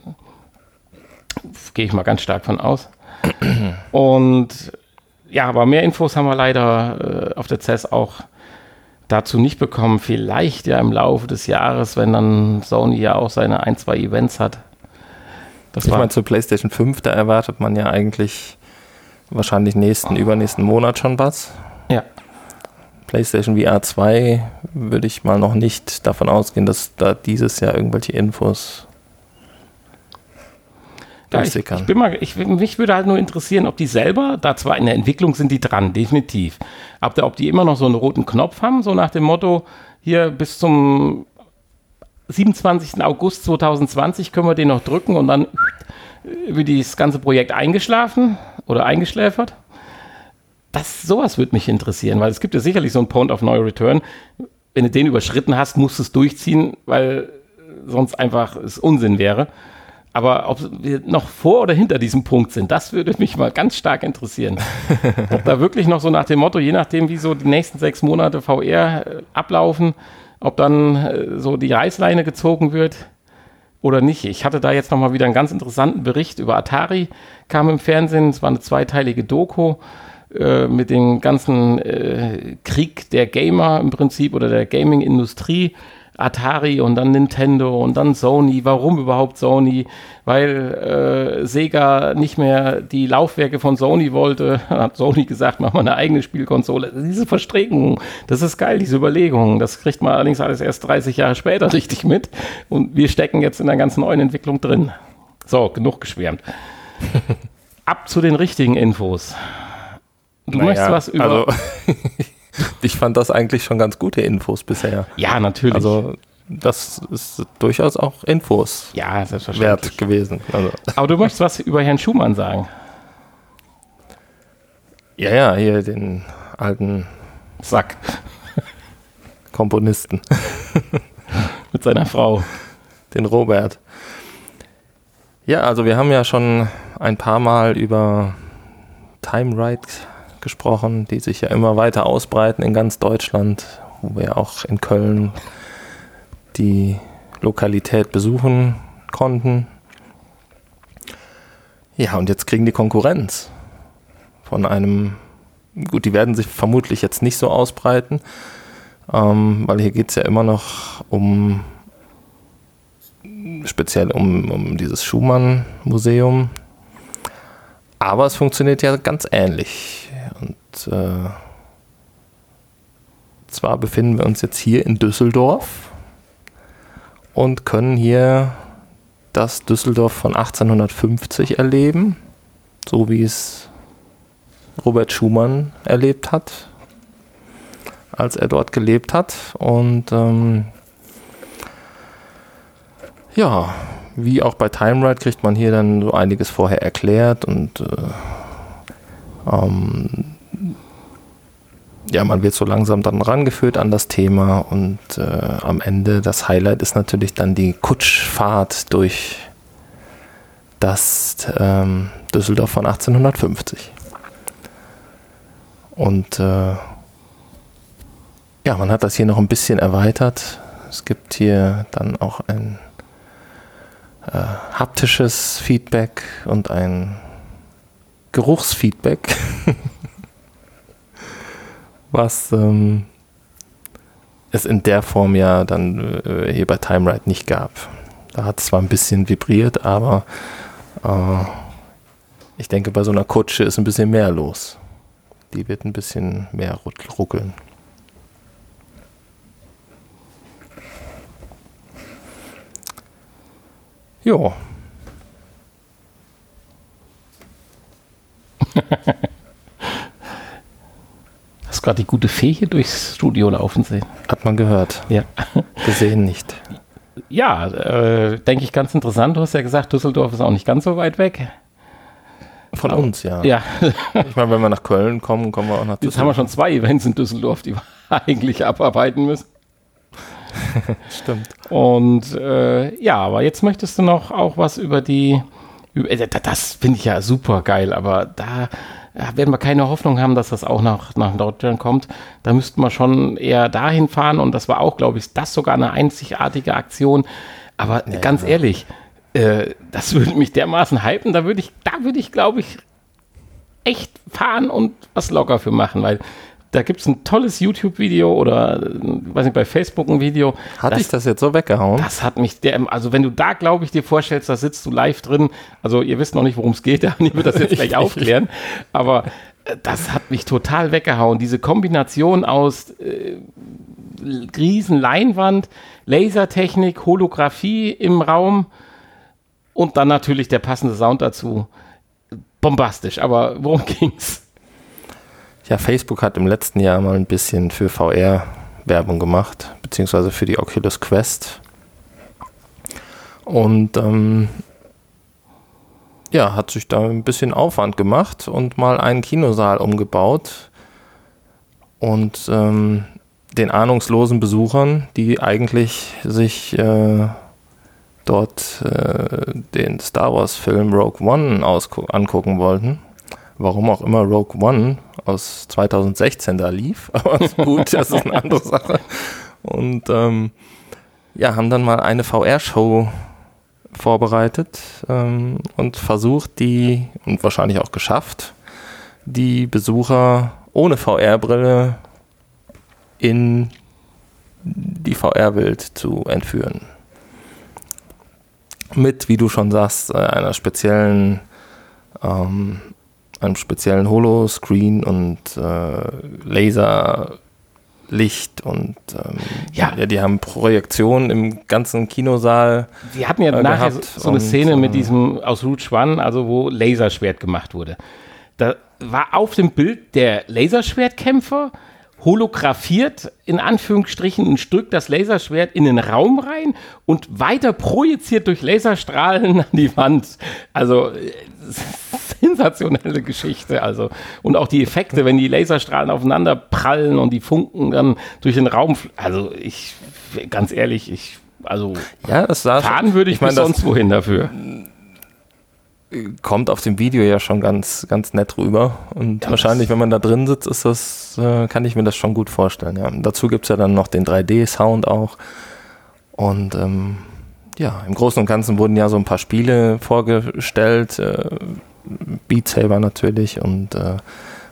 Gehe ich mal ganz stark von aus. Und ja, aber mehr Infos haben wir leider äh, auf der CES auch dazu nicht bekommen. Vielleicht ja im Laufe des Jahres, wenn dann Sony ja auch seine ein, zwei Events hat. Das ich meine, zur PlayStation 5, da erwartet man ja eigentlich wahrscheinlich nächsten, übernächsten Monat schon was. Ja. PlayStation VR 2 würde ich mal noch nicht davon ausgehen, dass da dieses Jahr irgendwelche Infos Ja, ich, ich, bin mal, ich, mich würde halt nur interessieren, ob die selber, da zwar in der Entwicklung sind die dran, definitiv. Aber ob die immer noch so einen roten Knopf haben, so nach dem Motto, hier bis zum 27. August 2020 können wir den noch drücken und dann wird das ganze Projekt eingeschlafen oder eingeschläfert. Das, sowas würde mich interessieren, weil es gibt ja sicherlich so einen Point of No Return. Wenn du den überschritten hast, musst du es durchziehen, weil sonst einfach es Unsinn wäre. Aber ob wir noch vor oder hinter diesem Punkt sind, das würde mich mal ganz stark interessieren. ob da wirklich noch so nach dem Motto, je nachdem, wie so die nächsten sechs Monate VR äh, ablaufen, ob dann äh, so die Reißleine gezogen wird oder nicht. Ich hatte da jetzt nochmal wieder einen ganz interessanten Bericht über Atari, kam im Fernsehen. Es war eine zweiteilige Doku äh, mit dem ganzen äh, Krieg der Gamer im Prinzip oder der Gaming-Industrie Atari und dann Nintendo und dann Sony. Warum überhaupt Sony? Weil äh, Sega nicht mehr die Laufwerke von Sony wollte. Hat Sony gesagt, mach mal eine eigene Spielkonsole. Diese Verstrickung, das ist geil, diese Überlegung. Das kriegt man allerdings alles erst 30 Jahre später richtig mit. Und wir stecken jetzt in der ganz neuen Entwicklung drin. So, genug geschwärmt. Ab zu den richtigen Infos. Du naja, möchtest was über. Also ich fand das eigentlich schon ganz gute Infos bisher. Ja, natürlich. Also das ist durchaus auch Infos ja, wert gewesen. Also. Aber du möchtest was über Herrn Schumann sagen? Ja, ja, hier den alten Sack. Komponisten. Mit seiner Frau. Den Robert. Ja, also wir haben ja schon ein paar Mal über Time Ride gesprochen, die sich ja immer weiter ausbreiten in ganz Deutschland, wo wir auch in Köln die Lokalität besuchen konnten. Ja, und jetzt kriegen die Konkurrenz von einem, gut, die werden sich vermutlich jetzt nicht so ausbreiten, ähm, weil hier geht es ja immer noch um, speziell um, um dieses Schumann-Museum. Aber es funktioniert ja ganz ähnlich. Und äh, zwar befinden wir uns jetzt hier in Düsseldorf und können hier das Düsseldorf von 1850 erleben, so wie es Robert Schumann erlebt hat, als er dort gelebt hat. Und ähm, ja, wie auch bei Time Ride kriegt man hier dann so einiges vorher erklärt und äh, ähm, ja, man wird so langsam dann rangeführt an das Thema und äh, am Ende das Highlight ist natürlich dann die Kutschfahrt durch das ähm, Düsseldorf von 1850. Und äh, ja, man hat das hier noch ein bisschen erweitert. Es gibt hier dann auch ein äh, haptisches Feedback und ein Geruchsfeedback, was ähm, es in der Form ja dann äh, hier bei Time Ride nicht gab. Da hat es zwar ein bisschen vibriert, aber äh, ich denke, bei so einer Kutsche ist ein bisschen mehr los. Die wird ein bisschen mehr ruckeln. Jo, Hast gerade die gute Fee hier durchs Studio laufen sehen? Hat man gehört. Ja. Gesehen nicht. Ja, äh, denke ich ganz interessant. Du hast ja gesagt, Düsseldorf ist auch nicht ganz so weit weg. Von Aber, uns, ja. Ja. ich meine, wenn wir nach Köln kommen, kommen wir auch nach Düsseldorf. Jetzt haben wir schon zwei Events in Düsseldorf, die wir eigentlich abarbeiten müssen. Stimmt. Und äh, ja, aber jetzt möchtest du noch auch was über die äh, das finde ich ja super geil, aber da werden wir keine Hoffnung haben, dass das auch nach, nach Deutschland kommt. Da müssten wir schon eher dahin fahren und das war auch, glaube ich, das sogar eine einzigartige Aktion. Aber ja, ganz ja. ehrlich, äh, das würde mich dermaßen hypen, da würde ich, da würde ich, glaube ich, echt fahren und was locker für machen, weil da gibt es ein tolles YouTube-Video oder, weiß nicht, bei Facebook ein Video. Hat dich das jetzt so weggehauen? Das hat mich, der, also wenn du da, glaube ich, dir vorstellst, da sitzt du live drin. Also ihr wisst noch nicht, worum es geht, der wird das jetzt gleich aufklären. Aber äh, das hat mich total weggehauen. Diese Kombination aus äh, riesen Leinwand, Lasertechnik, Holographie im Raum Und dann natürlich der passende Sound dazu. Bombastisch, aber worum ging's? Ja, Facebook hat im letzten Jahr mal ein bisschen für VR Werbung gemacht, beziehungsweise für die Oculus Quest. Und ähm, ja, hat sich da ein bisschen Aufwand gemacht und mal einen Kinosaal umgebaut und ähm, den ahnungslosen Besuchern, die eigentlich sich äh, dort äh, den Star Wars-Film Rogue One angucken wollten. Warum auch immer Rogue One aus 2016 da lief, aber gut, das ist eine andere Sache. Und ähm, ja, haben dann mal eine VR-Show vorbereitet ähm, und versucht, die, und wahrscheinlich auch geschafft, die Besucher ohne VR-Brille in die VR-Welt zu entführen mit, wie du schon sagst, äh, einer speziellen, ähm, einem speziellen Holoscreen und äh, Laserlicht und ähm, ja. ja. die haben Projektionen im ganzen Kinosaal. Wir hatten ja äh, nachher so eine Szene mit äh, diesem aus Rouge One, also wo Laserschwert gemacht wurde. Da war auf dem Bild der Laserschwertkämpfer holographiert in Anführungsstrichen und drückt das Laserschwert in den Raum rein und weiter projiziert durch Laserstrahlen an die Wand. Also äh, sensationelle Geschichte. Also und auch die Effekte, wenn die Laserstrahlen aufeinander prallen und die Funken dann durch den Raum. Also ich ganz ehrlich, ich also ja, das fahren würde ich, ich mein, sonst wohin dafür kommt auf dem Video ja schon ganz, ganz nett rüber. Und ja, wahrscheinlich, wenn man da drin sitzt, ist das, äh, kann ich mir das schon gut vorstellen. Ja. dazu gibt es ja dann noch den 3D-Sound auch. Und ähm, ja, im Großen und Ganzen wurden ja so ein paar Spiele vorgestellt. Äh, Beat Saber natürlich und äh,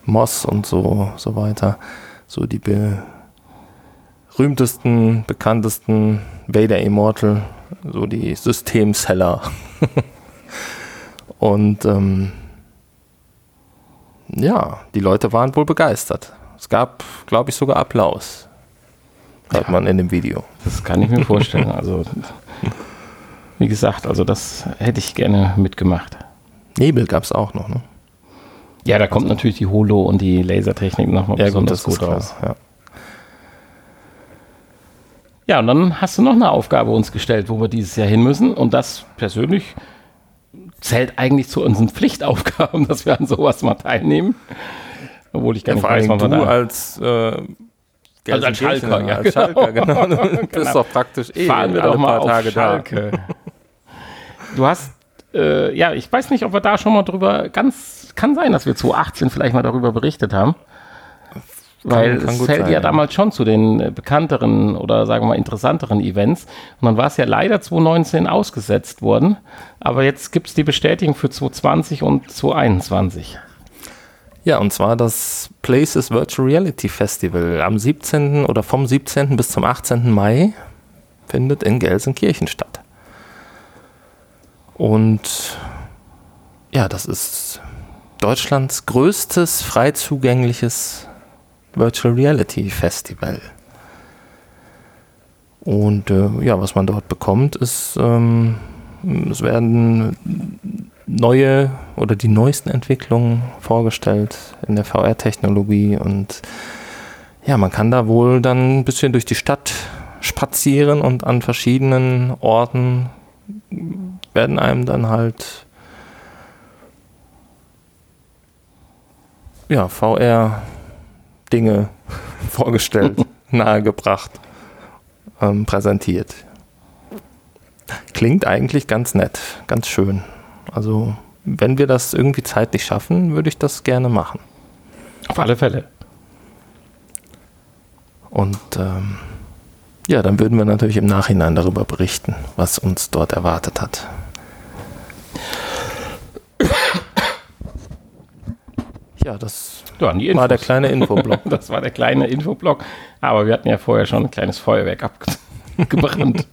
Moss und so, so weiter. So die berühmtesten, bekanntesten Vader Immortal, so die Systemseller. Und ähm, ja, die Leute waren wohl begeistert. Es gab, glaube ich, sogar Applaus. Hört ja, man in dem Video. Das kann ich mir vorstellen. Also, wie gesagt, also das hätte ich gerne mitgemacht. Nebel gab es auch noch, ne? Ja, da kommt also, natürlich die Holo und die Lasertechnik nochmal ja, besonders gut, gut raus. Ja. ja, und dann hast du noch eine Aufgabe uns gestellt, wo wir dieses Jahr hin müssen. Und das persönlich zählt eigentlich zu unseren Pflichtaufgaben, dass wir an sowas mal teilnehmen. Obwohl ich gar ja, nicht weiß, wann wir da... als äh, also als Schalker, ja, als genau. Schalker, genau. Du bist genau. doch praktisch eh Fahren wir doch mal auf Tage Schalke. Da. Du hast, äh, ja, ich weiß nicht, ob wir da schon mal drüber, ganz, kann sein, dass wir 2018 vielleicht mal darüber berichtet haben. Weil kann, kann es zählt sein, ja damals schon zu den äh, bekannteren oder sagen wir mal interessanteren Events. Und dann war es ja leider 2019 ausgesetzt worden. Aber jetzt gibt es die Bestätigung für 2020 und 2021. Ja, und zwar das Places Virtual Reality Festival am 17. oder vom 17. bis zum 18. Mai findet in Gelsenkirchen statt. Und ja, das ist Deutschlands größtes frei zugängliches Virtual Reality Festival. Und äh, ja, was man dort bekommt, ist, ähm, es werden neue oder die neuesten Entwicklungen vorgestellt in der VR-Technologie und ja, man kann da wohl dann ein bisschen durch die Stadt spazieren und an verschiedenen Orten werden einem dann halt ja, VR Dinge vorgestellt, nahegebracht, ähm, präsentiert. Klingt eigentlich ganz nett, ganz schön. Also, wenn wir das irgendwie zeitlich schaffen, würde ich das gerne machen. Auf alle Fälle. Und ähm, ja, dann würden wir natürlich im Nachhinein darüber berichten, was uns dort erwartet hat. Ja, das ja, war der kleine Infoblock. das war der kleine Infoblock. Aber wir hatten ja vorher schon ein kleines Feuerwerk abgebrannt.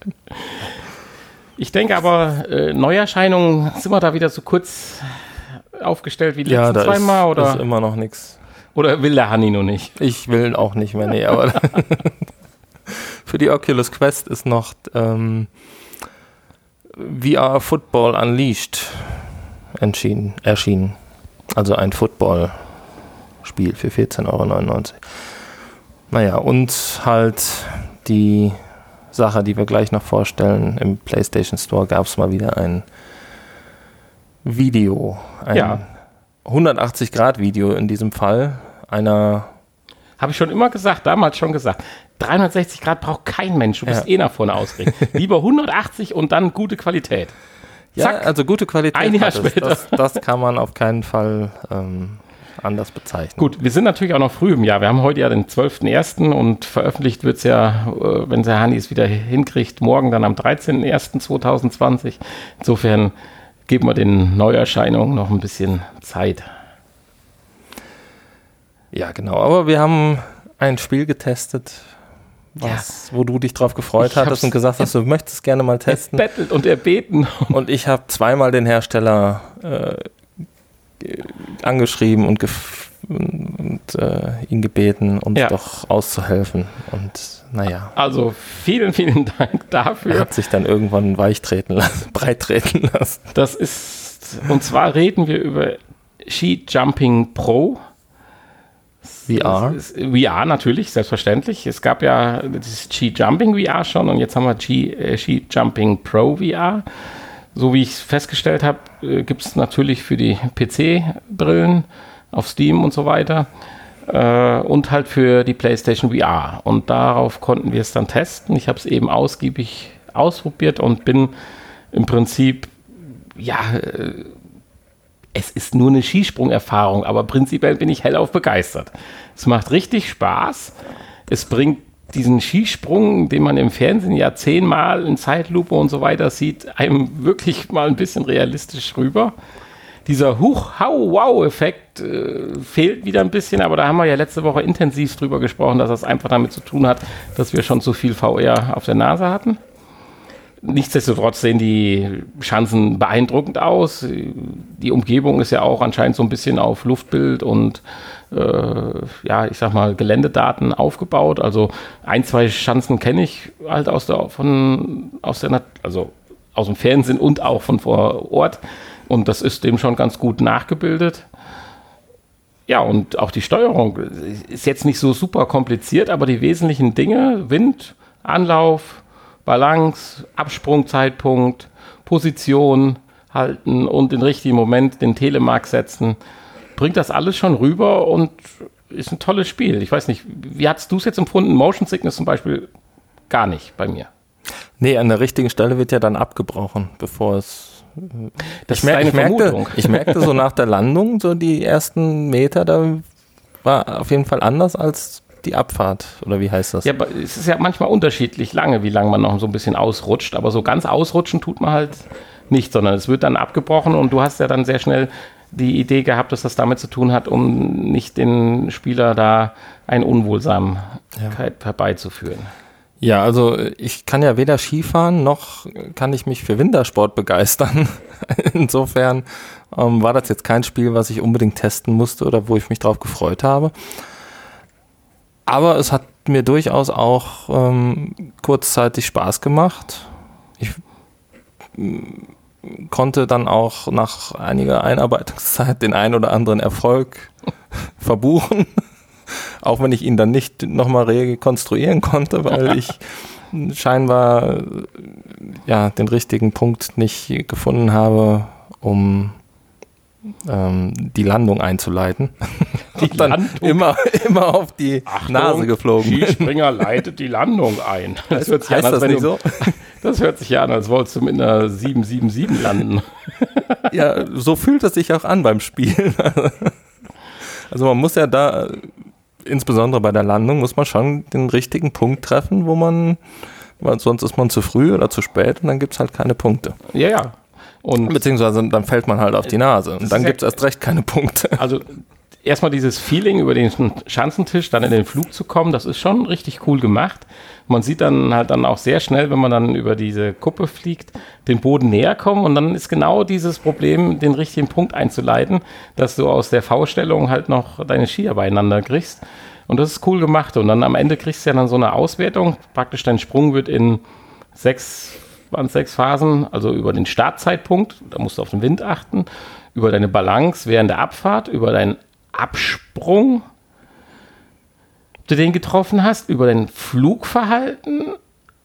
ich denke aber, äh, Neuerscheinungen sind wir da wieder so kurz aufgestellt wie die ja, letzten zwei Mal? Oder? ist immer noch nichts. Oder will der Hanni noch nicht? Ich will auch nicht mehr, nee, aber für die Oculus Quest ist noch ähm, VR Football Unleashed entschieden, erschienen. Also ein Football-Spiel für 14,99 Euro. Naja, und halt die Sache, die wir gleich noch vorstellen. Im PlayStation Store gab es mal wieder ein Video. Ein Ja. 180-Grad-Video in diesem Fall. Einer Habe ich schon immer gesagt, damals schon gesagt. 360 Grad braucht kein Mensch. Du bist Ja. eh nach vorne ausgerichtet. Lieber 180 und dann gute Qualität. Ja, Zack. also gute Qualität. Ein Jahr später. Das, das kann man auf keinen Fall ähm, anders bezeichnen. Gut, wir sind natürlich auch noch früh im Jahr. Wir haben heute ja den 12.01. und veröffentlicht wird es ja, äh, wenn der Hanni es wieder hinkriegt, morgen dann am 13.01.2020. Insofern geben wir den Neuerscheinungen noch ein bisschen Zeit. Ja, genau. Aber wir haben ein Spiel getestet, was, wo du dich drauf gefreut Ich hattest und gesagt hast, du möchtest gerne mal testen. Bettelt und erbeten. Und ich habe zweimal den Hersteller äh, angeschrieben und, und äh, ihn gebeten, uns Ja. doch auszuhelfen. Und naja, Also vielen, vielen Dank er dafür. hat sich dann irgendwann weich treten lassen, breit treten lassen. Das ist, und zwar reden wir über Ski Jumping Pro. VR. Ist- VR natürlich, selbstverständlich. Es gab ja das Ski Jumping VR schon und jetzt haben wir Ski, äh, Ski Jumping Pro VR. So wie ich es festgestellt habe, äh, gibt es natürlich für die PC-Brillen auf Steam und so weiter äh, und halt für die PlayStation VR. Und darauf konnten wir es dann testen. Ich habe es eben ausgiebig ausprobiert und bin im Prinzip, ja, äh, es ist nur eine Skisprungerfahrung, aber prinzipiell bin ich hellauf begeistert. Es macht richtig Spaß. Es bringt diesen Skisprung, den man im Fernsehen ja zehnmal in Zeitlupe und so weiter sieht, einem wirklich mal ein bisschen realistisch rüber. Dieser Huch-Hau-Wow-Effekt äh, fehlt wieder ein bisschen, aber da haben wir ja letzte Woche intensiv drüber gesprochen, dass das einfach damit zu tun hat, dass wir schon zu viel VR auf der Nase hatten. Nichtsdestotrotz sehen die Schanzen beeindruckend aus. Die Umgebung ist ja auch anscheinend so ein bisschen auf Luftbild und äh, ja, ich sag mal, Geländedaten aufgebaut. Also ein, zwei Schanzen kenne ich halt aus der, von, aus der, also aus dem Fernsehen und auch von vor Ort. Und das ist dem schon ganz gut nachgebildet. Ja, und auch die Steuerung ist jetzt nicht so super kompliziert, aber die wesentlichen Dinge, Wind, Anlauf, Balance, Absprungzeitpunkt, Position halten und den richtigen Moment den Telemark setzen, bringt das alles schon rüber und ist ein tolles Spiel. Ich weiß nicht, wie hast du es jetzt empfunden? Motion Sickness zum Beispiel gar nicht bei mir. Nee, an der richtigen Stelle wird ja dann abgebrochen, bevor es. Das ich, mer ich, merkte, Vermutung. ich merkte so nach der Landung, so die ersten Meter, da war auf jeden Fall anders als die Abfahrt. Oder wie heißt das? Ja, es ist ja manchmal unterschiedlich lange, wie lange man noch so ein bisschen ausrutscht. Aber so ganz ausrutschen tut man halt nicht, sondern es wird dann abgebrochen und du hast ja dann sehr schnell die Idee gehabt, dass das damit zu tun hat, um nicht den Spieler da eine Unwohlsamkeit herbeizuführen. Ja, also ich kann ja weder Skifahren noch kann ich mich für Wintersport begeistern. Insofern ähm, war das jetzt kein Spiel, was ich unbedingt testen musste oder wo ich mich drauf gefreut habe. Aber es hat mir durchaus auch ähm, kurzzeitig Spaß gemacht. Ich mm, konnte dann auch nach einiger Einarbeitungszeit den ein oder anderen Erfolg verbuchen. Auch wenn ich ihn dann nicht nochmal rekonstruieren konnte, weil ich scheinbar ja, den richtigen Punkt nicht gefunden habe, um ähm, die Landung einzuleiten. Die dann Landung? immer, immer auf die Nase geflogen. Skispringer leitet die Landung ein. Das hört sich Heißt an, als das nicht du, so? Das hört sich ja an, als wolltest du mit einer 777 landen. Ja, so fühlt es sich auch an beim Spielen. Also man muss ja da, insbesondere bei der Landung, muss man schon den richtigen Punkt treffen, wo man, weil sonst ist man zu früh oder zu spät und dann gibt es halt keine Punkte. Ja, ja. Und Beziehungsweise dann fällt man halt auf die Nase und dann gibt es erst recht keine Punkte. Also erstmal dieses Feeling über den Schanzentisch, dann in den Flug zu kommen, das ist schon richtig cool gemacht. Man sieht dann halt dann auch sehr schnell, wenn man dann über diese Kuppe fliegt, den Boden näher kommen und dann ist genau dieses Problem, den richtigen Punkt einzuleiten, dass du aus der V-Stellung halt noch deine Skier beieinander kriegst. Und das ist cool gemacht. Und dann am Ende kriegst du ja dann so eine Auswertung. Praktisch dein Sprung wird in sechs waren sechs Phasen, also über den Startzeitpunkt, da musst du auf den Wind achten, über deine Balance während der Abfahrt, über deinen Absprung, ob du den getroffen hast, über dein Flugverhalten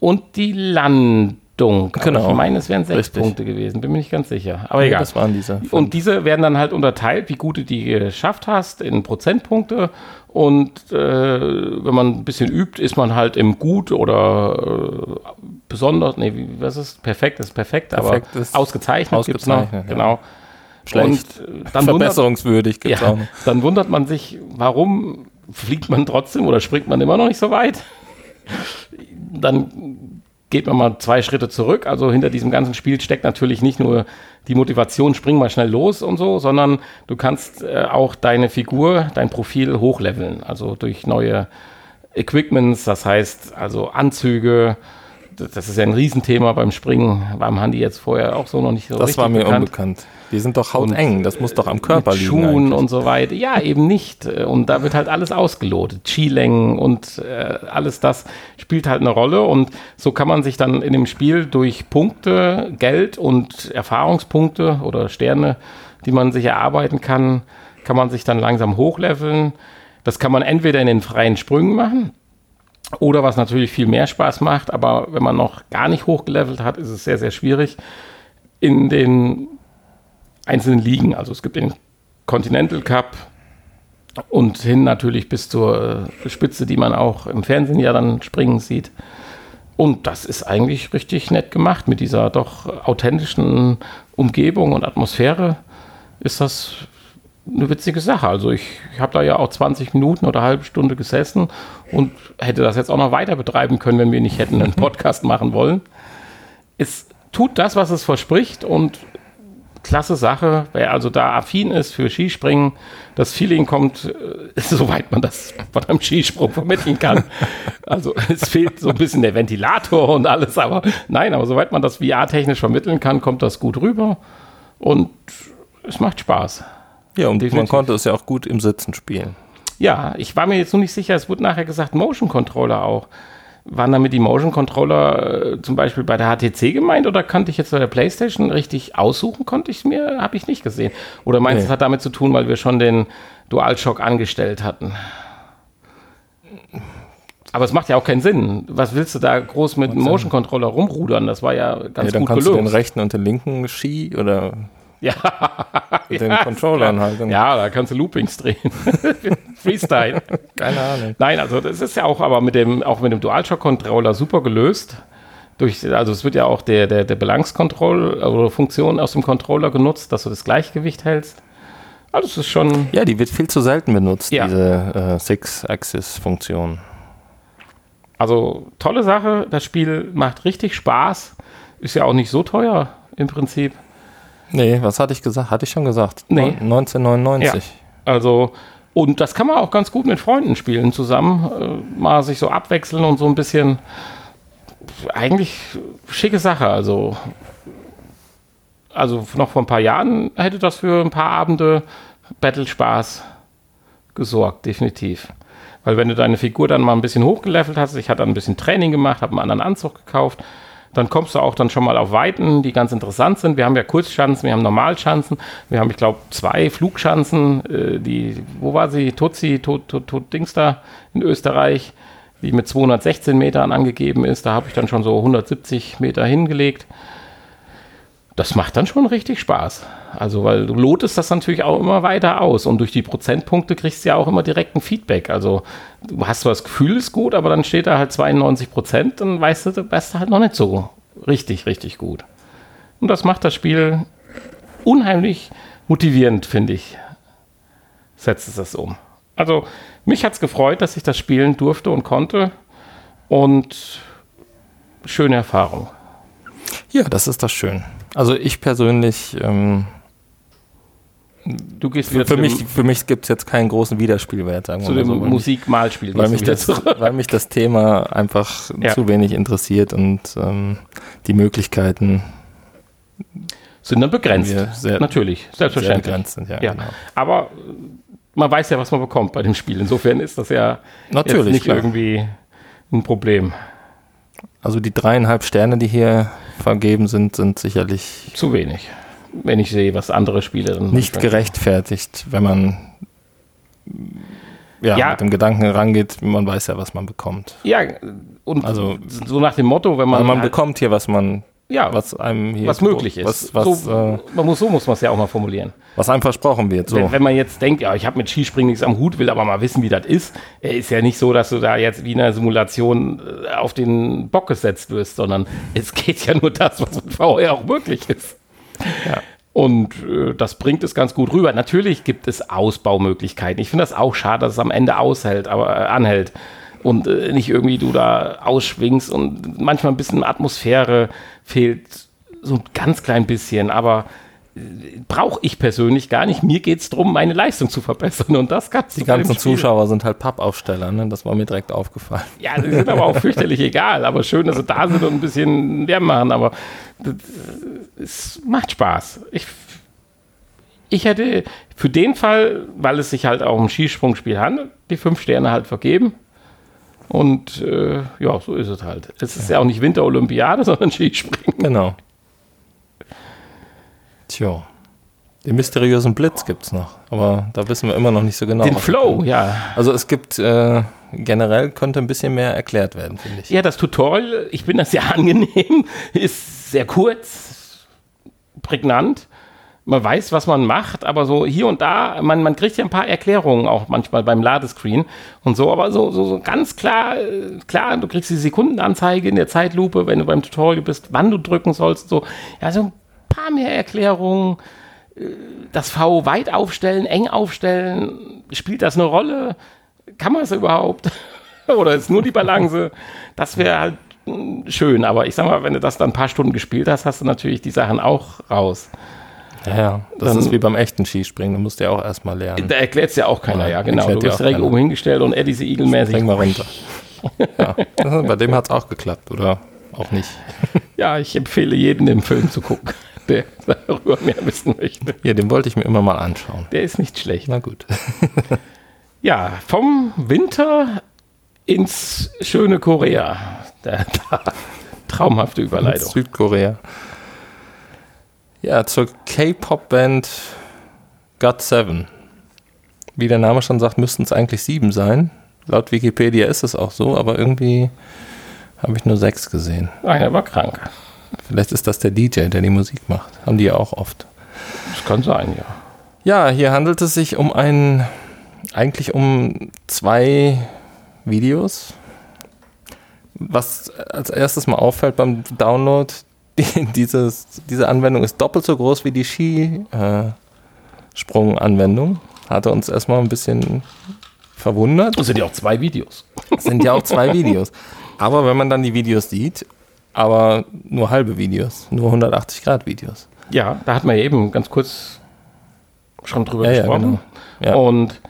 und die Landung. Genau. Ich meine, es wären sechs Richtig. Punkte gewesen, bin mir nicht ganz sicher. Aber Nee, egal. das waren diese. Und diese werden dann halt unterteilt, wie gut du die geschafft hast, in Prozentpunkte. Und äh, wenn man ein bisschen übt, ist man halt im Gut oder äh, besonders, nee, wie, was ist perfekt, ist perfekt, Perfekt aber ist ausgezeichnet, gibt's noch, ausgezeichnet, ja. genau. Schlecht. Und äh, dann wundert, Verbesserungswürdig gibt es ja, auch noch. dann wundert man sich, warum fliegt man trotzdem oder springt man immer noch nicht so weit? Dann geht man mal zwei Schritte zurück. Also hinter diesem ganzen Spiel steckt natürlich nicht nur die Motivation, spring mal schnell los und so, sondern du kannst äh, auch deine Figur, dein Profil hochleveln. Also durch neue Equipments, das heißt also Anzüge. Das ist ja ein Riesenthema beim Springen. War am Handy jetzt vorher auch so noch nicht so Das war mir bekannt unbekannt. Die sind doch hauteng. Das muss doch am Körper mit liegen. Schuhen eigentlich. und so weiter. Ja, eben nicht. Und da wird halt alles ausgelotet. Skilängen und äh, alles das spielt halt eine Rolle. Und so kann man sich dann in dem Spiel durch Punkte, Geld und Erfahrungspunkte oder Sterne, die man sich erarbeiten kann, kann man sich dann langsam hochleveln. Das kann man entweder in den freien Sprüngen machen. Oder was natürlich viel mehr Spaß macht, aber wenn man noch gar nicht hochgelevelt hat, ist es sehr, sehr schwierig, in den einzelnen Ligen. Also es gibt den Continental Cup und hin natürlich bis zur äh, Spitze, die man auch im Fernsehen ja dann springen sieht. Und das ist eigentlich richtig nett gemacht mit dieser doch authentischen Umgebung und Atmosphäre. Ist das eine witzige Sache. Also ich, ich habe da ja auch 20 Minuten oder eine halbe Stunde gesessen und hätte das jetzt auch noch weiter betreiben können, wenn wir nicht hätten einen Podcast machen wollen. Es tut das, was es verspricht und klasse Sache. Wer also da affin ist für Skispringen, das Feeling kommt, äh, soweit man das von einem Skisprung vermitteln kann. Also es fehlt so ein bisschen der Ventilator und alles, aber nein, aber soweit man das VR-technisch vermitteln kann, kommt das gut rüber und es macht Spaß. Ja, und man Definitiv. konnte es ja auch gut im Sitzen spielen. Ja, ich war mir jetzt nur nicht sicher, es wurde nachher gesagt, Motion Controller auch. Waren damit die Motion Controller äh, zum Beispiel bei der HTC gemeint oder kannte ich jetzt bei der PlayStation richtig aussuchen? Konnte ich es mir, habe ich nicht gesehen. Oder meinst du, Nee. es hat damit zu tun, weil wir schon den DualShock angestellt hatten? Aber es macht ja auch keinen Sinn. Was willst du da groß mit einem Motion Controller rumrudern? Das war ja Ja, ganz dann gut kannst du den gelöst. rechten und den linken Ski oder Ja, mit den Ja, Controllern halt. Und ja, da kannst du Loopings drehen. Freestyle. Keine Ahnung. Nein, also das ist ja auch aber mit dem, auch mit dem DualShock-Controller super gelöst. Durch, also es wird ja auch der, der, der Balance-Control oder Funktion aus dem Controller genutzt, dass du das Gleichgewicht hältst. Also es ist schon, Ja, die wird viel zu selten benutzt, Ja. diese äh, Six-Axis-Funktion. also tolle Sache. Das Spiel macht richtig Spaß. Ist ja auch nicht so teuer im Prinzip. Nee, was hatte ich gesagt? Hatte ich schon gesagt. Nee. Neun- 1999. Also, und das kann man auch ganz gut mit Freunden spielen zusammen. Äh, mal sich so abwechseln und so ein bisschen. Eigentlich schicke Sache. Also, also noch vor ein paar Jahren hätte das für ein paar Abende Battle-Spaß gesorgt, definitiv. Weil wenn du deine Figur dann mal ein bisschen hochgelevelt hast, ich hatte dann ein bisschen Training gemacht, habe einen anderen Anzug gekauft, dann kommst du auch dann schon mal auf Weiten, die ganz interessant sind. Wir haben ja Kurzschanzen, wir haben Normalschanzen, wir haben, ich glaube, zwei Flugschanzen, äh, die, wo war sie? Tutsi, Tut, Tut, Tut Dings da in Österreich, die mit 216 Metern angegeben ist. Da habe ich dann schon so 170 Meter hingelegt. Das macht dann schon richtig Spaß. Also, weil du lotest das natürlich auch immer weiter aus und durch die Prozentpunkte kriegst du ja auch immer direkt ein Feedback. Also, du hast zwar das Gefühl, ist gut, aber dann steht da halt 92 Prozent, dann weißt du, du bist halt noch nicht so richtig, richtig gut. Und das macht das Spiel unheimlich motivierend, finde ich. Setzt es das um. Also, mich hat es gefreut, dass ich das spielen durfte und konnte. Und schöne Erfahrung. Ja, das ist das schön. Also ich persönlich, ähm, Du gehst für, für zu mich, dem, für mich gibt es jetzt keinen großen Wiederspielwert, sagen wir zu mal dem so. mich- Musikmalspiel. weil mich, das, weil mich das Thema einfach Ja. zu wenig interessiert und ähm, die Möglichkeiten sind dann begrenzt. Sehr- Natürlich, sehr selbstverständlich. begrenzt sind. Ja, Ja. Genau. Aber man weiß ja, was man bekommt bei dem Spiel. Insofern ist das ja Natürlich, jetzt nicht klar. irgendwie ein Problem. Also die dreieinhalb Sterne, die hier vergeben sind, sind sicherlich Zu wenig. Wenn ich sehe, was andere Spiele dann nicht gerechtfertigt, wenn man ja, Ja. mit dem Gedanken rangeht, man weiß ja, was man bekommt. Ja, und Also- so nach dem Motto, wenn man, Man, man halt- bekommt hier, was man, ja, was einem hier was möglich ist. was, was, so, äh, man muss, so muss man es ja auch mal formulieren. was einem versprochen wird. So. Wenn, wenn man jetzt denkt, ja, ich habe mit Skispringen nichts am Hut, will aber mal wissen, wie das ist, äh, ist ja nicht so, dass du da jetzt wie in einer Simulation äh, auf den Bock gesetzt wirst, sondern es geht ja nur das, was mit VR auch möglich ist. Und äh, das bringt es ganz gut rüber. Natürlich gibt es Ausbaumöglichkeiten. Ich finde das auch schade, dass es am Ende aushält, aber äh, anhält. Und äh, nicht irgendwie du da ausschwingst und manchmal ein bisschen Atmosphäre fehlt, so ein ganz klein bisschen, aber brauche ich persönlich gar nicht. Mir geht es darum, meine Leistung zu verbessern und das kannst Die ganzen Zuschauer sind halt Pappaufsteller, ne? das war mir direkt aufgefallen. Ja, die sind aber auch fürchterlich egal. Aber schön, dass sie da sind und ein bisschen Lärm machen. Aber es macht Spaß. Ich, ich hätte für den Fall, weil es sich halt auch um Skisprungspiel handelt, die fünf Sterne halt vergeben. Und äh, ja, so ist es halt. Es ist ja auch nicht Winterolympiade, sondern Skispringen. Genau. Tja. Den mysteriösen Blitz gibt es noch, aber da wissen wir immer noch nicht so genau. Den Flow, ja. Also es gibt äh, generell könnte ein bisschen mehr erklärt werden, finde ich. Ja, das Tutorial, ich bin das sehr angenehm, ist sehr kurz, prägnant. Man weiß, was man macht, aber so hier und da, man, man kriegt ja ein paar Erklärungen auch manchmal beim Ladescreen und so, aber so, so, so ganz klar, äh, klar, du kriegst die Sekundenanzeige in der Zeitlupe, wenn du beim Tutorial bist, wann du drücken sollst, so, ja, so ein paar mehr Erklärungen. Äh, Das V weit aufstellen, eng aufstellen, spielt das eine Rolle? Kann man es überhaupt? Oder ist nur die Balance? Das wäre halt mh, schön, aber ich sag mal, wenn du das dann ein paar Stunden gespielt hast, hast du natürlich die Sachen auch raus. Ja, ja. Das Dann- ist wie beim echten Skispringen, du musst ja auch erstmal lernen. Da erklärt es ja auch keiner, Nein, ja, genau. Du wirst direkt keiner. oben hingestellt und Eddie Eagle mäßig. Bring mal runter. ja. Bei dem hat es auch geklappt, oder auch nicht. Ja, ich empfehle jedem, den Film zu gucken, der darüber mehr wissen möchte. Ja, den wollte ich mir immer mal anschauen. Der ist nicht schlecht. Na gut. Ja, vom Winter ins schöne Korea. Da, da, traumhafte Überleitung. Südkorea. Ja, zur K-Pop-Band God7. Wie der Name schon sagt, müssten es eigentlich sieben sein. Laut Wikipedia ist es auch so, aber irgendwie habe ich nur sechs gesehen. Einer war krank. Vielleicht ist das der DJ, der die Musik macht. Haben die ja auch oft. Das kann sein, ja. Ja, hier handelt es sich um ein, eigentlich um zwei Videos. Was als erstes mal auffällt beim Download, die, dieses, diese Anwendung ist doppelt so groß wie die Skisprung-Anwendung. Hatte uns erstmal ein bisschen verwundert. Das sind ja auch zwei Videos. Es sind ja auch zwei Videos. Aber wenn man dann die Videos sieht, aber nur halbe Videos, nur 180 Grad Videos. Ja, da hat man ja eben ganz kurz schon drüber Ja, ja, gesprochen. genau. Ja. Und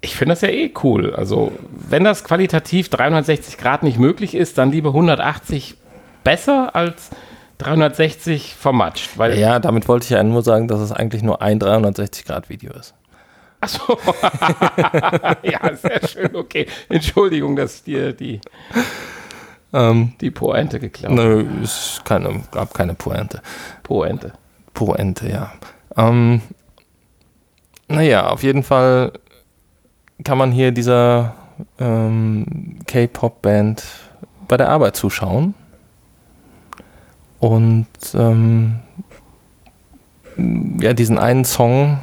ich finde das ja eh cool. Also, wenn das qualitativ 360 Grad nicht möglich ist, dann lieber 180 besser als 360 vermatscht. Weil, Ja, damit wollte ich ja nur sagen, dass es eigentlich nur ein 360-Grad-Video ist. Achso. ja, sehr schön, okay. Entschuldigung, dass dir die, Ähm, die Pointe geklaut nö, es keine, gab keine Pointe. Pointe. Pointe, ja. Ähm, naja, auf jeden Fall kann man hier dieser ähm, K-Pop-Band bei der Arbeit zuschauen. Und ähm, ja, diesen einen Song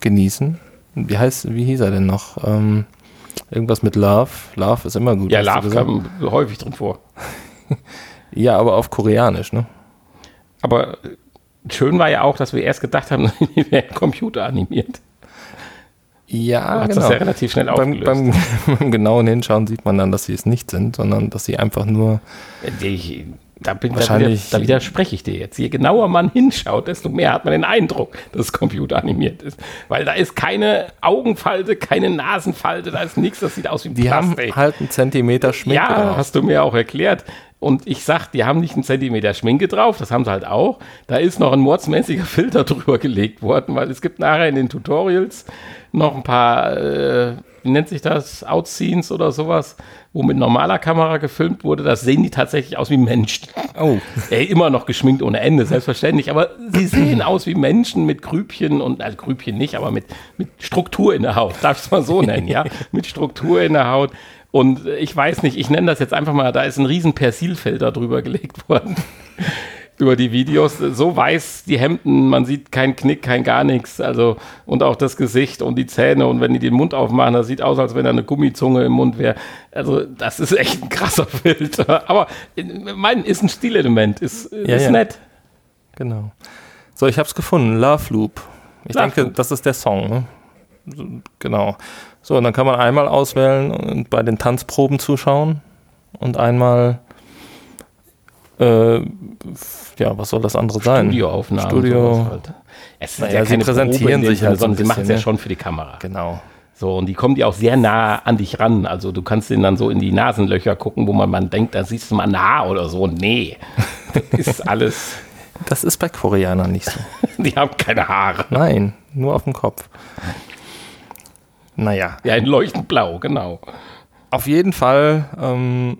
genießen. Wie heißt, wie hieß er denn noch? Ähm, irgendwas mit Love. Love ist immer gut. Ja, Love kam häufig drin vor. Ja, aber auf Koreanisch, ne? Aber äh, schön war ja auch, dass wir erst gedacht haben, die wären computeranimiert. Ja, Hat das ja relativ schnell beim, aufgelöst. beim, beim genauen Hinschauen sieht man dann, dass sie es nicht sind, sondern dass sie einfach nur. Ich, da, bin, da, wieder, Wahrscheinlich- da widerspreche ich dir jetzt. Je genauer man hinschaut, desto mehr hat man den Eindruck, dass es computeranimiert ist. Weil da ist keine Augenfalte, keine Nasenfalte, da ist nichts, das sieht aus wie Die haben Plastik. halt einen Zentimeter Schmink Ja, drauf. hast du mir auch erklärt. Und ich sag, die haben nicht einen Zentimeter Schminke drauf, das haben sie halt auch. Da ist noch ein mordsmäßiger Filter drüber gelegt worden, weil es gibt nachher in den Tutorials noch ein paar, äh, wie nennt sich das, Outscenes oder sowas, wo mit normaler Kamera gefilmt wurde. Das sehen die tatsächlich aus wie Menschen. Oh. Ey, immer noch geschminkt ohne Ende, selbstverständlich. Aber sie sehen aus wie Menschen mit Grübchen und, also Grübchen nicht, aber mit, mit Struktur in der Haut. Darf ich es mal so nennen, ja? Mit Struktur in der Haut. Und ich weiß nicht, ich nenne das jetzt einfach mal, da ist ein riesen Persilfilter drüber gelegt worden. Über die Videos. So weiß die Hemden, man sieht keinen Knick, kein gar nichts. Also, und auch das Gesicht und die Zähne. Und wenn die den Mund aufmachen, das sieht aus, als wenn da eine Gummizunge im Mund wäre. Also, das ist echt ein krasser Filter. Aber mein ist ein Stilelement, ist, Ja, ist ja. nett. Genau. So, ich habe es gefunden. Love Loop. Ich Love denke, Loop. das ist der Song. Ne? Genau. So, und dann kann man einmal auswählen und bei den Tanzproben zuschauen und einmal, äh, ja, was soll das andere sein? Studioaufnahmen. Studio. Halt. Es sind Naja, sie präsentieren dem sich halt so sondern sie machen es ja bisschen, schon für die Kamera. Genau. So, und die kommen die auch sehr nah an dich ran. Also du kannst denen dann so in die Nasenlöcher gucken, wo man, man denkt, da siehst du mal ein Haar oder so. Nee, das ist alles, Das ist bei Koreanern nicht so. die haben keine Haare. Nein, nur auf dem Kopf. Naja, Ja, in leuchtend blau, genau. auf jeden Fall. Ähm,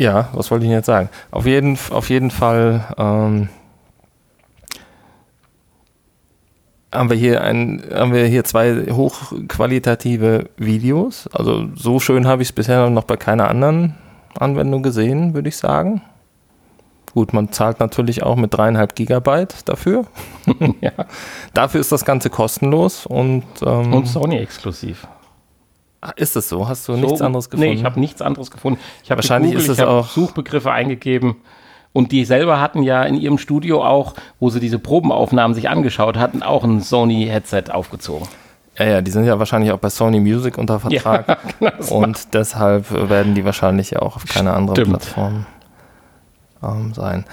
ja, was wollte ich denn jetzt sagen? Auf jeden, auf jeden Fall ähm, haben wir hier ein, haben wir hier zwei hochqualitative Videos. Also so schön habe ich es bisher noch bei keiner anderen Anwendung gesehen, würde ich sagen. Gut, man zahlt natürlich auch mit dreieinhalb Gigabyte dafür. ja. Dafür ist das Ganze kostenlos und, ähm, Und Sony exklusiv. Ah, ist es so? Hast du nichts So- anderes gefunden? Nee, ich habe nichts anderes gefunden. Ich habe Wahrscheinlich gegoogelt, ich habe auch- Suchbegriffe eingegeben. Und die selber hatten ja in ihrem Studio auch, wo sie diese Probenaufnahmen sich angeschaut hatten, auch ein Sony-Headset aufgezogen. ja, ja, die sind ja wahrscheinlich auch bei Sony Music unter Vertrag genau, das und deshalb werden die wahrscheinlich ja auch auf keine andere Stimmt. Plattform ähm, sein.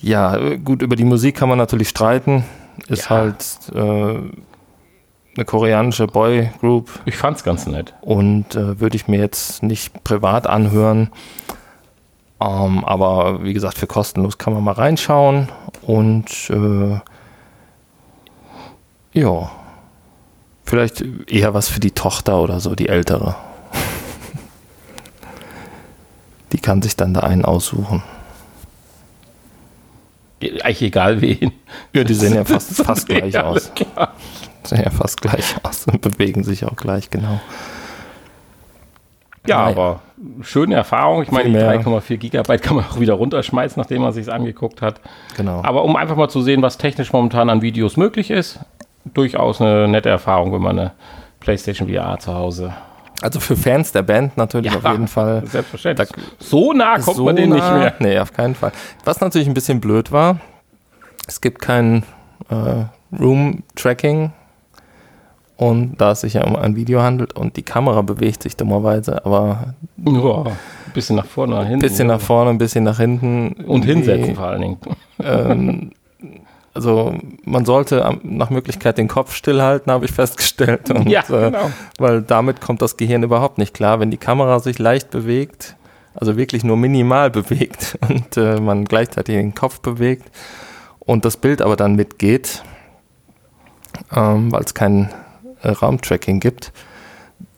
Ja, äh, gut, über die Musik kann man natürlich streiten. Ist Ja. halt äh, eine koreanische Boygroup Ich fand's ganz nett. und äh, würde ich mir jetzt nicht privat anhören. Ähm, aber wie gesagt, für kostenlos kann man mal reinschauen und äh, ja, vielleicht eher was für die Tochter oder so, die ältere. Die kann sich dann da einen aussuchen. Eigentlich egal wen. Ja, die sehen ja fast, fast gleich aus. klar. Sehen ja fast gleich aus und bewegen sich auch gleich, genau. Ja, Naja. aber schöne Erfahrung. Ich meine, die Viel mehr. 3,4 Gigabyte kann man auch wieder runterschmeißen, nachdem man sich angeguckt hat. Genau. Aber um einfach mal zu sehen, was technisch momentan an Videos möglich ist, durchaus eine nette Erfahrung, wenn man eine PlayStation VR zu Hause. Also für Fans der Band natürlich Ja, auf jeden Fall. Selbstverständlich. so nah kommt so man denen nicht nah- mehr. Nee, auf keinen Fall. Was natürlich ein bisschen blöd war, es gibt kein äh, Room-Tracking und da es sich ja um ein Video handelt und die Kamera bewegt sich dummerweise, aber Ja, ein bisschen nach vorne, nach ein hinten. bisschen nach vorne, ein bisschen nach hinten. Und hinsetzen vor allen Dingen. Ähm, also man sollte nach Möglichkeit den Kopf stillhalten, habe ich festgestellt. Und, Ja, äh, genau. weil damit kommt das Gehirn überhaupt nicht klar. Wenn die Kamera sich leicht bewegt, also wirklich nur minimal bewegt und äh, man gleichzeitig den Kopf bewegt und das Bild aber dann mitgeht, ähm, weil es kein äh, Raumtracking gibt,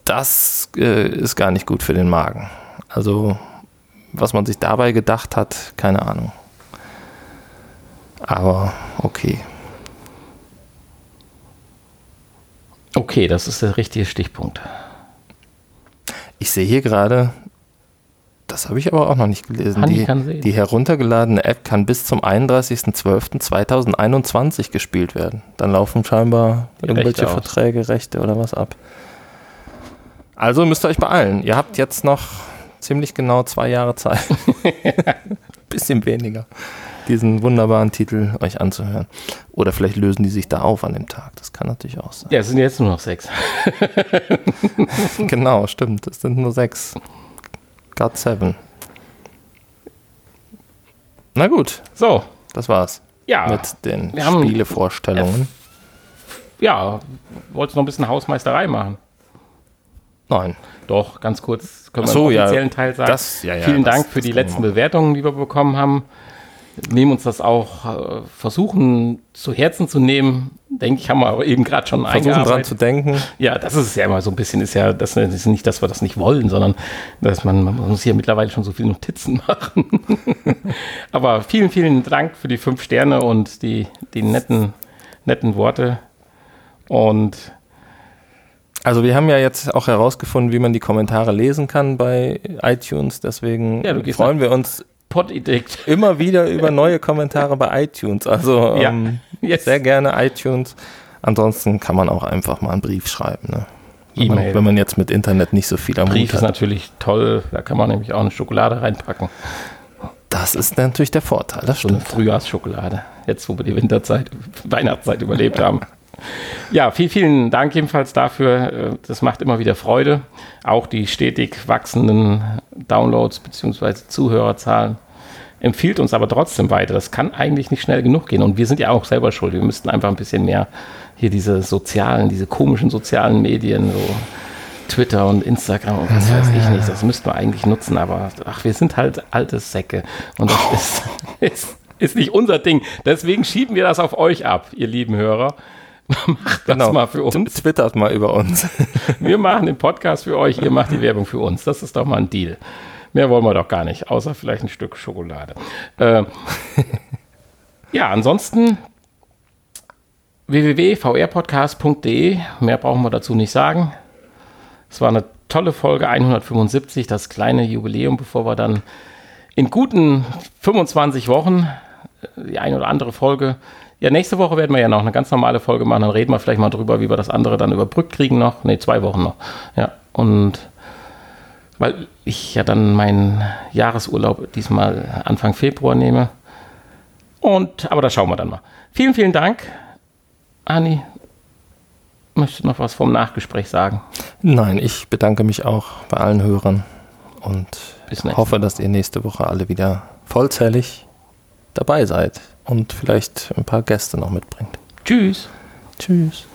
das äh, ist gar nicht gut für den Magen. Also was man sich dabei gedacht hat, keine Ahnung. Aber okay. Okay, das ist der richtige Stichpunkt. Ich sehe hier gerade, das habe ich aber auch noch nicht gelesen. Die, die heruntergeladene App kann bis zum 31.12.2021 gespielt werden. Dann laufen scheinbar Die irgendwelche Rechte aus. Verträge, Rechte oder was ab. Also müsst ihr euch beeilen. Ihr habt jetzt noch ziemlich genau zwei Jahre Zeit. Bisschen weniger. Diesen wunderbaren Titel euch anzuhören. Oder vielleicht lösen die sich da auf an dem Tag. Das kann natürlich auch sein. Ja, es sind jetzt nur noch sechs. genau, stimmt. Es sind nur sechs. God seven. Na gut, So, das war's ja. mit den wir Spielevorstellungen. ja, wolltest noch ein bisschen Hausmeisterei machen. Nein. Doch, ganz kurz können Ach so, wir ja. im offiziellen Teil sagen. Das- ja, ja, Vielen das- Dank für die letzten. Bewertungen, die wir bekommen haben. Nehmen uns das auch, äh, versuchen zu Herzen zu nehmen. Denke ich, haben wir eben gerade schon Versuchen dran zu denken. Ja, das ist ja immer so ein bisschen, ist ja, das ist nicht, dass wir das nicht wollen, sondern dass man, man muss hier mittlerweile schon so viele Notizen machen. Aber vielen, vielen Dank für die fünf Sterne und die, die netten, netten Worte. Und Also wir haben ja jetzt auch herausgefunden, wie man die Kommentare lesen kann bei iTunes. Deswegen Ja, freuen wir uns Pod-Edict. immer wieder über neue Kommentare bei iTunes. Also Ja. ähm, Yes. sehr gerne iTunes. Ansonsten kann man auch einfach mal einen Brief schreiben. Ne? Wenn, man, wenn man jetzt mit Internet nicht so viel am Brief ist hat. natürlich toll. Da kann man nämlich auch eine Schokolade reinpacken. Das ist natürlich der Vorteil. Das So stimmt. Frühjahrsschokolade. Jetzt, wo wir die Winterzeit, Weihnachtszeit überlebt haben. Ja, vielen, vielen Dank jedenfalls dafür. Äh, Das macht immer wieder Freude. Auch die stetig wachsenden Downloads bzw. Zuhörerzahlen. Empfiehlt uns aber trotzdem weiter. Das kann eigentlich nicht schnell genug gehen. Und wir sind ja auch selber schuld. Wir müssten einfach ein bisschen mehr hier diese sozialen, diese komischen sozialen Medien, so Twitter und Instagram und was weiß ich nicht. Das müssten wir eigentlich nutzen. Aber ach, wir sind halt alte Säcke. Und das ist, ist, ist nicht unser Ding. Deswegen schieben wir das auf euch ab, ihr lieben Hörer. Macht das Genau. mal für uns. Twittert mal über uns. Wir machen den Podcast für euch, ihr macht die Werbung für uns. Das ist doch mal ein Deal. Mehr wollen wir doch gar nicht, außer vielleicht ein Stück Schokolade. Äh, ja, ansonsten www.vrpodcast.de. Mehr brauchen wir dazu nicht sagen. Es war eine tolle Folge 175, das kleine Jubiläum, bevor wir dann in guten 25 Wochen äh, die eine oder andere Folge. Ja, nächste Woche werden wir ja noch eine ganz normale Folge machen. Dann reden wir vielleicht mal drüber, wie wir das andere dann überbrückt kriegen noch. Ne, zwei Wochen noch. Ja, und weil ich ja dann meinen Jahresurlaub diesmal Anfang Februar nehme. Und, aber da schauen wir dann mal. Vielen, vielen Dank. Ani, möchtest du noch was vom Nachgespräch sagen? Nein, ich bedanke mich auch bei allen Hörern und hoffe, dass ihr nächste Woche alle wieder vollzählig dabei seid und vielleicht ein paar Gäste noch mitbringt. Tschüss. Tschüss.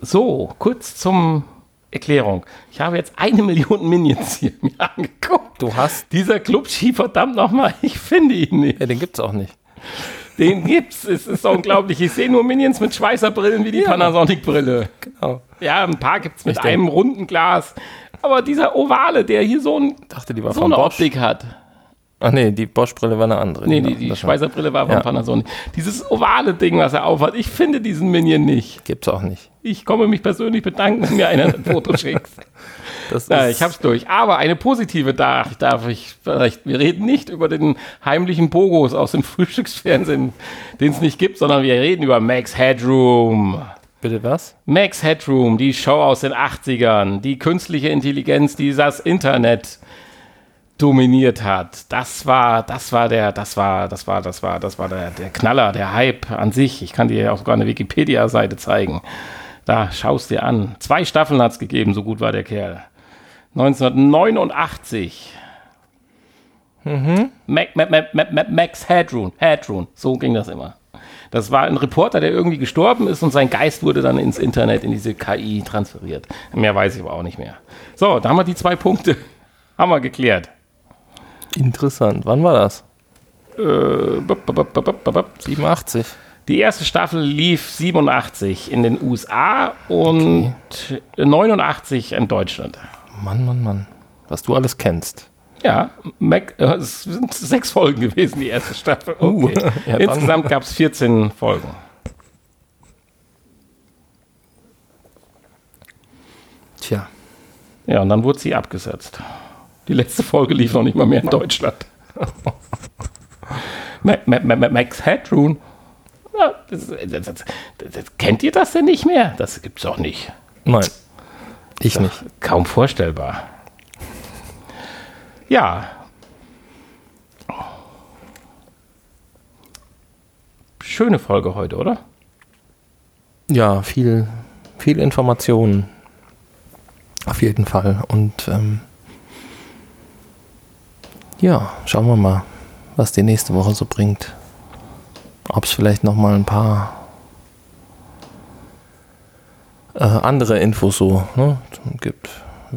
So, kurz zum Erklärung. Ich habe jetzt eine Million Minions hier mir angeguckt. Du hast. Dieser Club Ski, verdammt nochmal, ich finde ihn nicht. Ja, den gibt's auch nicht. Den gibt's, es ist unglaublich. Ich sehe nur Minions mit Schweißerbrillen wie die Panasonic-Brille. Genau. Ja, ein paar gibt's mit Richtig. einem runden Glas. Aber dieser ovale, der hier so, ein, Dachte, die war so von eine Bosch. Optik hat. Ach nee, die Bosch-Brille war eine andere. Nee, Genau, die, die das war- Schweißerbrille war von Ja. Panasonic. Dieses ovale Ding, was er aufhat, ich finde diesen Minion nicht. Gibt's auch nicht. Ich komme mich persönlich bedanken, wenn mir einer ein Foto schickt. Das ist- ich hab's durch. Aber eine positive darf, darf ich vielleicht. Wir reden nicht über den heimlichen Pogos aus dem Frühstücksfernsehen, den es nicht gibt, sondern wir reden über Max Headroom. Bitte was? Max Headroom, die Show aus den 80ern, die künstliche Intelligenz, die das Internet dominiert hat. Das war, das war der, das war, das war, das war, das war der, der Knaller, der Hype an sich. Ich kann dir ja auch sogar eine Wikipedia-Seite zeigen. Da schaust dir an. Zwei Staffeln hat's gegeben, so gut war der Kerl. 1989. Mac, Mac, Mac, Mac, Max Headroom, Headroom, so ging das immer. Das war ein Reporter, der irgendwie gestorben ist und sein Geist wurde dann ins Internet, in diese KI transferiert. Mehr weiß ich aber auch nicht mehr. So, da haben wir die zwei Punkte. Haben wir geklärt. Interessant. Wann war das? Äh, bup, bup, bup, bup, bup, bup. 87. Die erste Staffel lief 87 in den USA und 89 in Deutschland. Mann, Mann, Mann. Was du alles kennst. Ja, Mac, äh, es sind sechs Folgen gewesen, die erste Staffel. Okay. ja, dann- Insgesamt gab es 14 Folgen. Tja. Ja, und dann wurde sie abgesetzt. Die letzte Folge lief noch nicht mal mehr in Deutschland. Ma- Ma- Ma- Ma- Max Headroom. Das, das, das, kennt ihr das denn nicht mehr? Das gibt's doch nicht. Nein. Ich nicht. Kaum vorstellbar. Ja. Schöne Folge heute, oder? Ja, viel, viel Information. Auf jeden Fall. Und ähm, ja, schauen wir mal, was die nächste Woche so bringt. Ob es vielleicht noch mal ein paar äh, andere Infos so ne, gibt.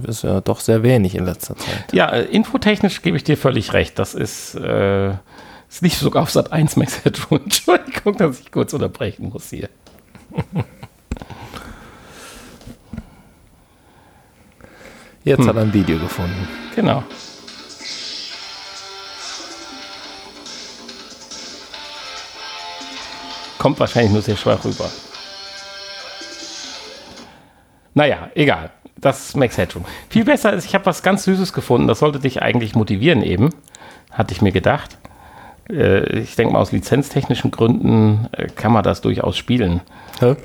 ist ja doch sehr wenig in letzter Zeit. Ja, äh, infotechnisch gebe ich dir völlig recht. Das ist, äh, ist nicht sogar auf Sat 1 Max. Entschuldigung, dass ich kurz unterbrechen muss hier. Jetzt hm. hat er ein Video gefunden. Genau. Kommt wahrscheinlich nur sehr schwach rüber. Naja, egal. Das ist Max Headroom. Viel besser ist, ich habe was ganz Süßes gefunden. Das sollte dich eigentlich motivieren eben. Hatte ich mir gedacht. Äh, ich denke mal, aus lizenztechnischen Gründen äh, kann man das durchaus spielen. Hä?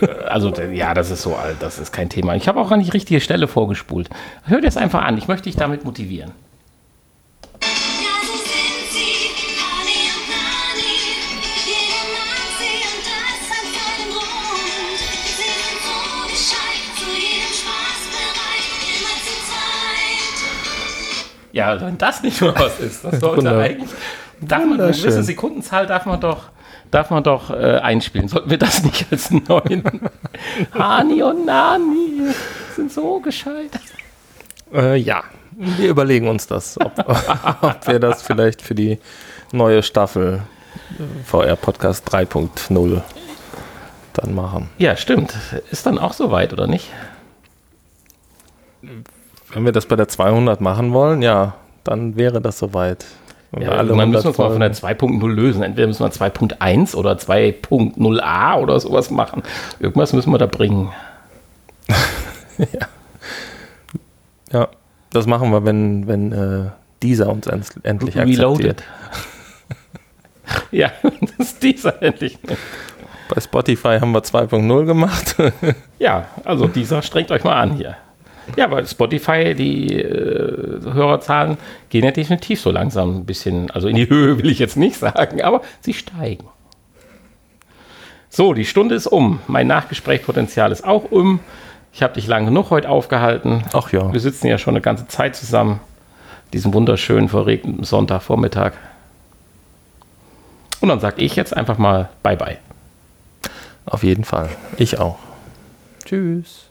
Äh, also, ja, das ist so alt, das ist kein Thema. Ich habe auch an die richtige Stelle vorgespult. Hör dir das einfach an, ich möchte dich damit motivieren. Ja, wenn das nicht nur was ist, das sollte eigentlich. Darf man eine gewisse Sekundenzahl darf man doch, darf man doch äh, einspielen. Sollten wir das nicht als neuen? Hani und Nani sind so gescheit. Äh, ja, wir überlegen uns das, ob, ob wir das vielleicht für die neue Staffel äh, VR Podcast 3.0 dann machen. Ja, stimmt. Ist dann auch soweit, oder nicht? Wenn wir das bei der 200 machen wollen, ja, dann wäre das soweit. Ja, alle dann müssen wir uns mal von der 2.0 lösen. Entweder müssen wir 2.1 oder 2.0a oder sowas machen. Irgendwas müssen wir da bringen. ja. ja, das machen wir, wenn, wenn äh, dieser uns endlich Reloaded. akzeptiert. ja, das ist dieser endlich. Bei Spotify haben wir 2.0 gemacht. ja, also dieser strengt euch mal an hier. Ja, aber Spotify, die äh, Hörerzahlen gehen ja definitiv so langsam ein bisschen, also in die Höhe will ich jetzt nicht sagen, aber sie steigen. So, die Stunde ist um. Mein Nachgesprächspotenzial ist auch um. Ich habe dich lang genug heute aufgehalten. Ach ja. Wir sitzen ja schon eine ganze Zeit zusammen. Diesen wunderschönen verregneten Sonntagvormittag. Und dann sage ich jetzt einfach mal Bye-bye. Auf jeden Fall. Ich auch. Tschüss.